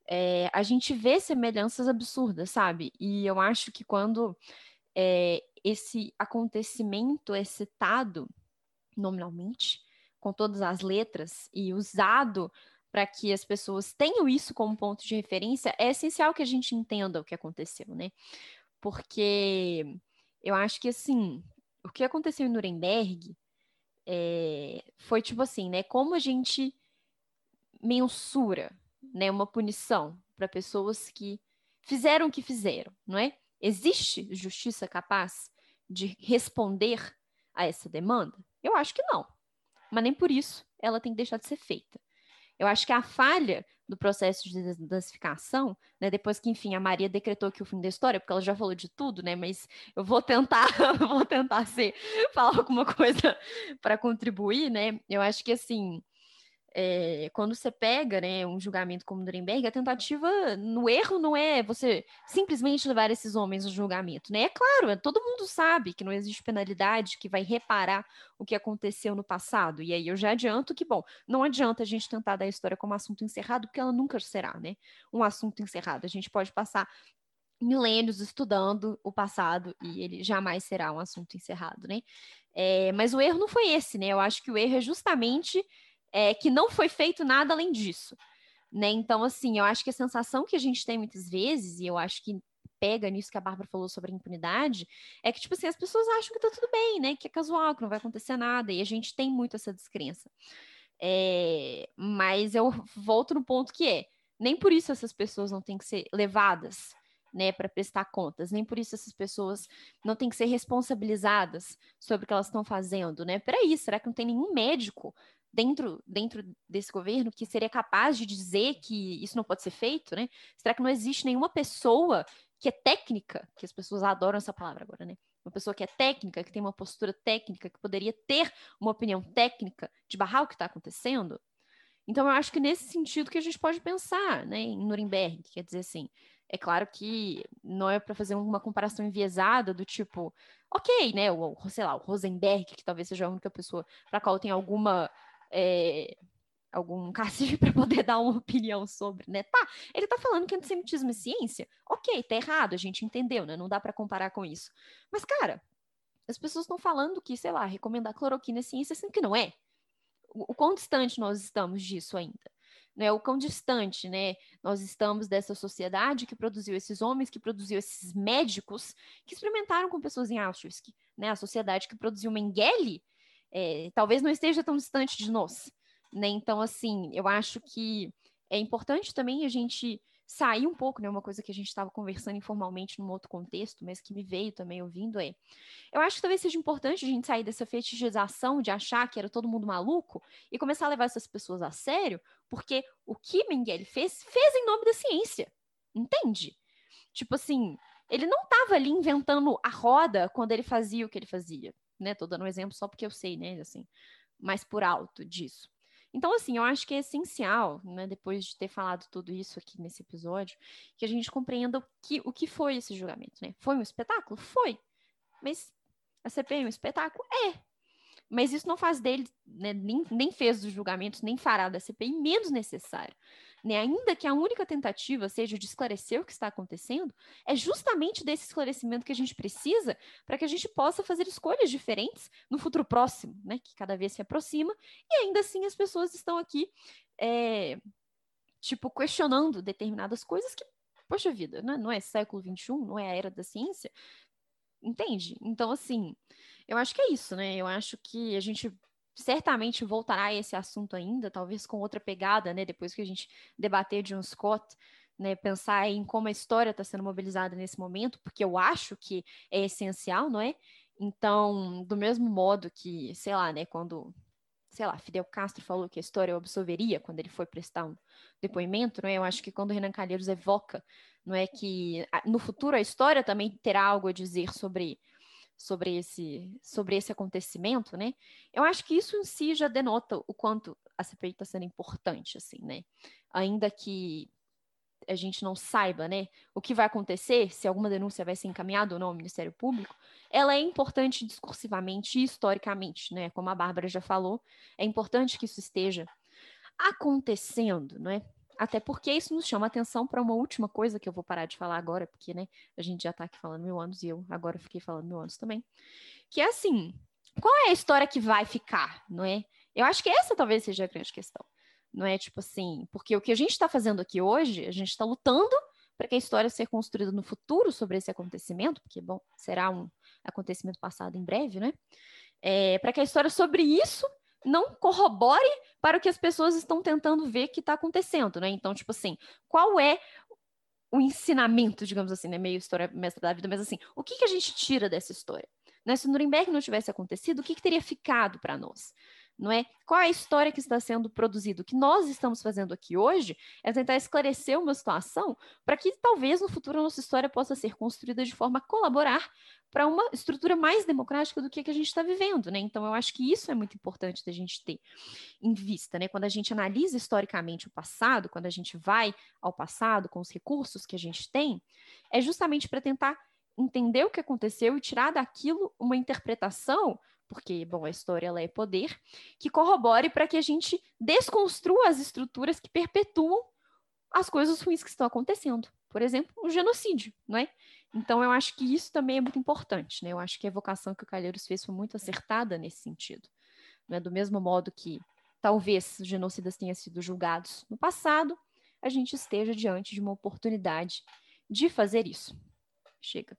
é, a gente vê semelhanças absurdas, sabe? E eu acho que quando é, esse acontecimento é citado nominalmente, com todas as letras, e usado para que as pessoas tenham isso como ponto de referência, é essencial que a gente entenda o que aconteceu, né? Porque eu acho que, assim, o que aconteceu em Nuremberg é, foi tipo assim, né? Como a gente mensura né, uma punição para pessoas que fizeram o que fizeram, não é? Existe justiça capaz de responder a essa demanda? Eu acho que não. Mas nem por isso ela tem que deixar de ser feita. Eu acho que a falha do processo de desnazificação, né, depois que, enfim, a Maria decretou que o fim da história, porque ela já falou de tudo, né, mas eu vou tentar, *laughs* vou tentar ser, falar alguma coisa para contribuir, né, eu acho que, assim, é, quando você pega né, um julgamento como Nuremberg, a tentativa no erro não é você simplesmente levar esses homens ao julgamento. Né? É claro, todo mundo sabe que não existe penalidade que vai reparar o que aconteceu no passado. E aí eu já adianto que, bom, não adianta a gente tentar dar a história como assunto encerrado, porque ela nunca será né, um assunto encerrado. A gente pode passar milênios estudando o passado e ele jamais será um assunto encerrado, né? É, mas o erro não foi esse, né? Eu acho que o erro é justamente é, que não foi feito nada além disso. Né? Então, assim, eu acho que a sensação que a gente tem muitas vezes, e eu acho que pega nisso que a Bárbara falou sobre impunidade, é que, tipo assim, as pessoas acham que tá tudo bem, né? Que é casual, que não vai acontecer nada, e a gente tem muito essa descrença. É, mas eu volto no ponto que é, nem por isso essas pessoas não têm que ser levadas né, para prestar contas. Nem por isso essas pessoas não têm que ser responsabilizadas sobre o que elas estão fazendo, né? Peraí, será que não tem nenhum médico dentro, dentro desse governo que seria capaz de dizer que isso não pode ser feito, né? Será que não existe nenhuma pessoa que é técnica, que as pessoas adoram essa palavra agora, né? Uma pessoa que é técnica, que tem uma postura técnica, que poderia ter uma opinião técnica de barrar o que está acontecendo? Então, eu acho que nesse sentido que a gente pode pensar, né, em Nuremberg, quer dizer assim, é claro que não é para fazer uma comparação enviesada do tipo, ok, né, o, sei lá, o Rosenberg, que talvez seja a única pessoa para qual tem alguma é, algum *laughs* cacife para poder dar uma opinião sobre, né? Tá, ele tá falando que antissemitismo é ciência? Ok, tá errado, a gente entendeu, né? Não dá para comparar com isso. Mas, cara, as pessoas estão falando que, sei lá, recomendar cloroquina é ciência, sendo que não é. O, o quão distante nós estamos disso ainda? Né, o quão distante né, nós estamos dessa sociedade que produziu esses homens, que produziu esses médicos que experimentaram com pessoas em Auschwitz, né, a sociedade que produziu Mengele é, talvez não esteja tão distante de nós. Né? Então, assim, eu acho que é importante também a gente sair um pouco, né? Uma coisa que a gente estava conversando informalmente num outro contexto, mas que me veio também ouvindo é. Eu acho que talvez seja importante a gente sair dessa fetichização de achar que era todo mundo maluco e começar a levar essas pessoas a sério, porque o que Mengele fez, fez em nome da ciência. Entende? Tipo assim, ele não estava ali inventando a roda quando ele fazia o que ele fazia, né? Tô dando um exemplo só porque eu sei, né? Assim, mais por alto disso. Então, assim, eu acho que é essencial, né, depois de ter falado tudo isso aqui nesse episódio, que a gente compreenda o que, o que foi esse julgamento, né? Foi um espetáculo? Foi. Mas a CPI é um espetáculo? É. Mas isso não faz dele, né, nem, nem fez dos julgamentos, nem fará da CPI menos necessário né, ainda que a única tentativa seja de esclarecer o que está acontecendo, é justamente desse esclarecimento que a gente precisa para que a gente possa fazer escolhas diferentes no futuro próximo, né, que cada vez se aproxima, e ainda assim as pessoas estão aqui, é, tipo, questionando determinadas coisas que, poxa vida, né, não é século XXI, não é a era da ciência, entende? Então, assim, eu acho que é isso, né, eu acho que a gente certamente voltará a esse assunto ainda, talvez com outra pegada, né? Depois que a gente debater John Scott, né? Pensar em como a história está sendo mobilizada nesse momento, porque eu acho que é essencial, não é? Então, do mesmo modo que, sei lá, né? Quando, sei lá, Fidel Castro falou que a história o absolveria quando ele foi prestar um depoimento, não é? Eu acho que quando Renan Calheiros evoca, não é que no futuro a história também terá algo a dizer sobre sobre esse, sobre esse acontecimento, né? Eu acho que isso em si já denota o quanto a CPI está sendo importante, assim, né? Ainda que a gente não saiba, né, o que vai acontecer, se alguma denúncia vai ser encaminhada ou não ao Ministério Público, ela é importante discursivamente e historicamente, né? Como a Bárbara já falou, é importante que isso esteja acontecendo, não é? Até porque isso nos chama atenção para uma última coisa que eu vou parar de falar agora, porque né, a gente já está aqui falando mil anos e eu agora fiquei falando mil anos também. Que é assim: qual é a história que vai ficar, não é? Eu acho que essa talvez seja a grande questão. Não é tipo assim, porque o que a gente está fazendo aqui hoje, a gente está lutando para que a história seja construída no futuro sobre esse acontecimento, porque, bom, será um acontecimento passado em breve, né? É, para que a história sobre isso não corrobore para o que as pessoas estão tentando ver que está acontecendo, né? Então, tipo assim, qual é o ensinamento, digamos assim, né? Meio história mestra da vida, mas assim, o que, que a gente tira dessa história? Né? Se Nuremberg não tivesse acontecido, o que, que teria ficado para nós? Não é? Qual é a história que está sendo produzida? O que nós estamos fazendo aqui hoje é tentar esclarecer uma situação para que talvez no futuro a nossa história possa ser construída de forma a colaborar para uma estrutura mais democrática do que a que a gente está vivendo, né? Então eu acho que isso é muito importante da gente ter em vista, né? Quando a gente analisa historicamente o passado, quando a gente vai ao passado com os recursos que a gente tem, é justamente para tentar entender o que aconteceu e tirar daquilo uma interpretação porque, bom, a história ela é poder, que corrobore para que a gente desconstrua as estruturas que perpetuam as coisas ruins que estão acontecendo. Por exemplo, o genocídio, não é? Então, eu acho que isso também é muito importante, né? Eu acho que a evocação que o Calheiros fez foi muito acertada nesse sentido. É? Do mesmo modo que talvez os genocidas tenham sido julgados no passado, a gente esteja diante de uma oportunidade de fazer isso. Chega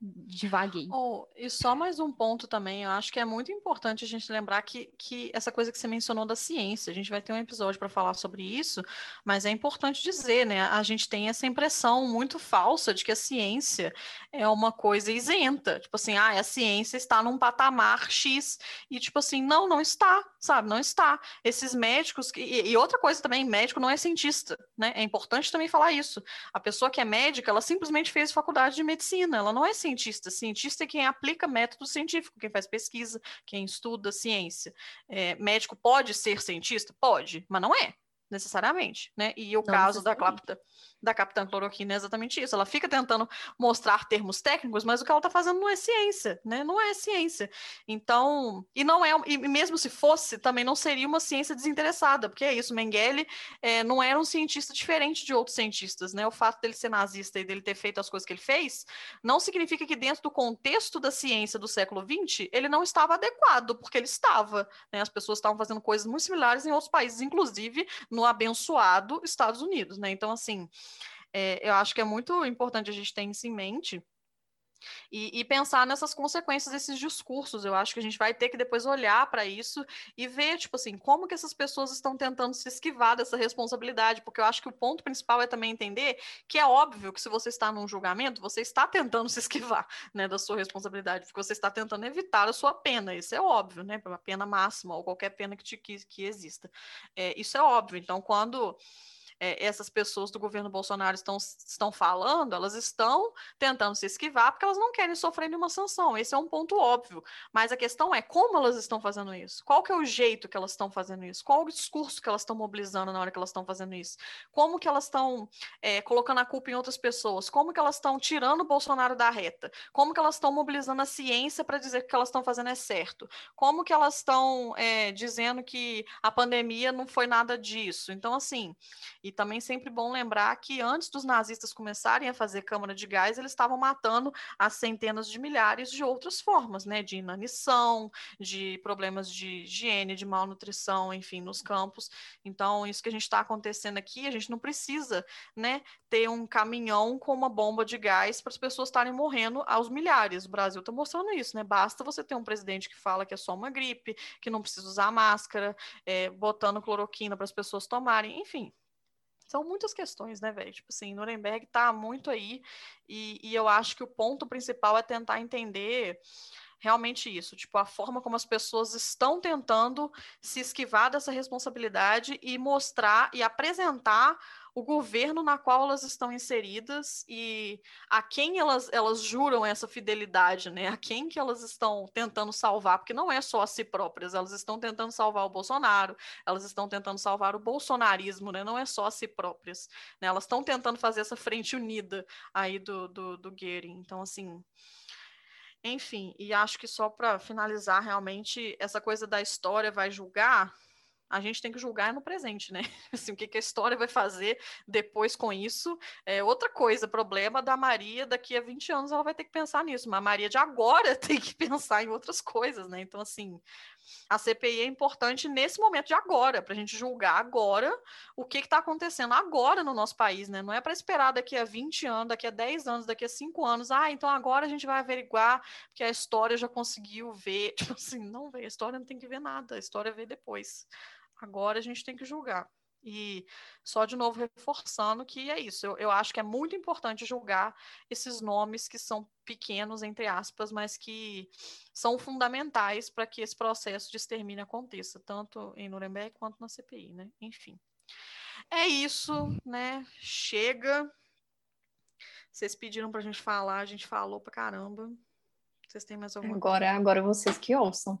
divaguei. Oh, e só mais um ponto também, eu acho que é muito importante a gente lembrar que, que essa coisa que você mencionou da ciência, a gente vai ter um episódio para falar sobre isso, mas é importante dizer, né? A gente tem essa impressão muito falsa de que a ciência é uma coisa isenta, tipo assim, ah, a ciência está num patamar X, e tipo assim, não, não está, sabe? Não está. Esses médicos, e, e outra coisa também, médico não é cientista, né? É importante também falar isso. A pessoa que é médica, ela simplesmente fez faculdade de medicina, ela não é cientista cientista. Cientista é quem aplica método científico, quem faz pesquisa, quem estuda ciência. É, médico pode ser cientista? Pode, mas não é necessariamente, né? E o não caso da Clapta da Capitã Cloroquina é exatamente isso. Ela fica tentando mostrar termos técnicos, mas o que ela está fazendo não é ciência, né? Não é ciência. Então, e não é, e mesmo se fosse, também não seria uma ciência desinteressada, porque é isso, Mengele é, não era um cientista diferente de outros cientistas, né? O fato dele ser nazista e dele ter feito as coisas que ele fez, não significa que dentro do contexto da ciência do século XX, ele não estava adequado, porque ele estava, né? As pessoas estavam fazendo coisas muito similares em outros países, inclusive no abençoado Estados Unidos, né? Então, assim, é, eu acho que é muito importante a gente ter isso em mente, E, e, pensar nessas consequências desses discursos. Eu acho que a gente vai ter que depois olhar para isso e ver, tipo assim, como que essas pessoas estão tentando se esquivar dessa responsabilidade, porque eu acho que o ponto principal é também entender que é óbvio que se você está num julgamento, você está tentando *laughs* se esquivar, né, da sua responsabilidade, porque você está tentando evitar a sua pena, isso é óbvio, né, uma pena máxima ou qualquer pena que, te, que, que exista. É, isso é óbvio. Então, quando é, essas pessoas do governo Bolsonaro estão, estão falando, elas estão tentando se esquivar porque elas não querem sofrer nenhuma sanção. Esse é um ponto óbvio. Mas a questão é como elas estão fazendo isso? Qual que é o jeito que elas estão fazendo isso? Qual o discurso que elas estão mobilizando na hora que elas estão fazendo isso? Como que elas estão é, colocando a culpa em outras pessoas? Como que elas estão tirando o Bolsonaro da reta? Como que elas estão mobilizando a ciência para dizer que o que elas estão fazendo é certo? Como que elas estão é, dizendo que a pandemia não foi nada disso? Então, assim, e também sempre bom lembrar que antes dos nazistas começarem a fazer câmara de gás, eles estavam matando as centenas de milhares de outras formas, né? De inanição, de problemas de higiene, de malnutrição, enfim, nos campos. Então, isso que a gente está acontecendo aqui, a gente não precisa, né, ter um caminhão com uma bomba de gás para as pessoas estarem morrendo aos milhares. O Brasil está mostrando isso, né? Basta você ter um presidente que fala que é só uma gripe, que não precisa usar máscara, é, botando cloroquina para as pessoas tomarem, enfim. São muitas questões, né, velho? Tipo assim, Nuremberg tá muito aí, e, e eu acho que o ponto principal é tentar entender realmente isso, tipo, a forma como as pessoas estão tentando se esquivar dessa responsabilidade e mostrar e apresentar o governo na qual elas estão inseridas e a quem elas, elas juram essa fidelidade, né? A quem que elas estão tentando salvar, porque não é só a si próprias, elas estão tentando salvar o Bolsonaro, elas estão tentando salvar o bolsonarismo, né? Não é só a si próprias, né? Elas estão tentando fazer essa frente unida aí do, do, do. Então, assim, enfim, e acho que só para finalizar, realmente, essa coisa da história vai julgar, a gente tem que julgar no presente, né? *laughs* Assim, o que, que a história vai fazer depois com isso é outra coisa. Problema da Maria, daqui a 20 anos ela vai ter que pensar nisso, mas a Maria de agora *laughs* tem que pensar em outras coisas, né? Então, assim, a CPI é importante nesse momento de agora, para a gente julgar agora o que está acontecendo agora no nosso país, né? Não é para esperar daqui a 20 anos, daqui a 10 anos, daqui a 5 anos, ah, então agora a gente vai averiguar, porque a história já conseguiu ver. *laughs* Tipo assim, não vê, a história não tem que ver nada, a história vê depois. Agora a gente tem que julgar. E só de novo reforçando que é isso. Eu, eu, acho que é muito importante julgar esses nomes que são pequenos, entre aspas, mas que são fundamentais para que esse processo de extermínio aconteça, tanto em Nuremberg quanto na CPI, né? Enfim. É isso, né? Chega. Vocês pediram para a gente falar, a gente falou para caramba. Vocês têm mais alguma agora, coisa? Agora vocês que ouçam.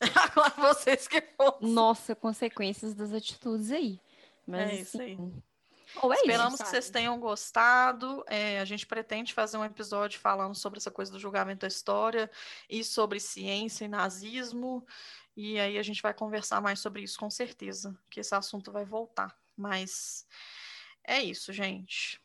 *laughs* Agora vocês que ouçam. Nossa, consequências das atitudes aí. Mas, é isso aí. É Esperamos isso, que vocês tenham gostado. É, a gente pretende fazer um episódio falando sobre essa coisa do julgamento da história e sobre ciência e nazismo. E aí a gente vai conversar mais sobre isso com certeza, que esse assunto vai voltar. Mas é isso, gente.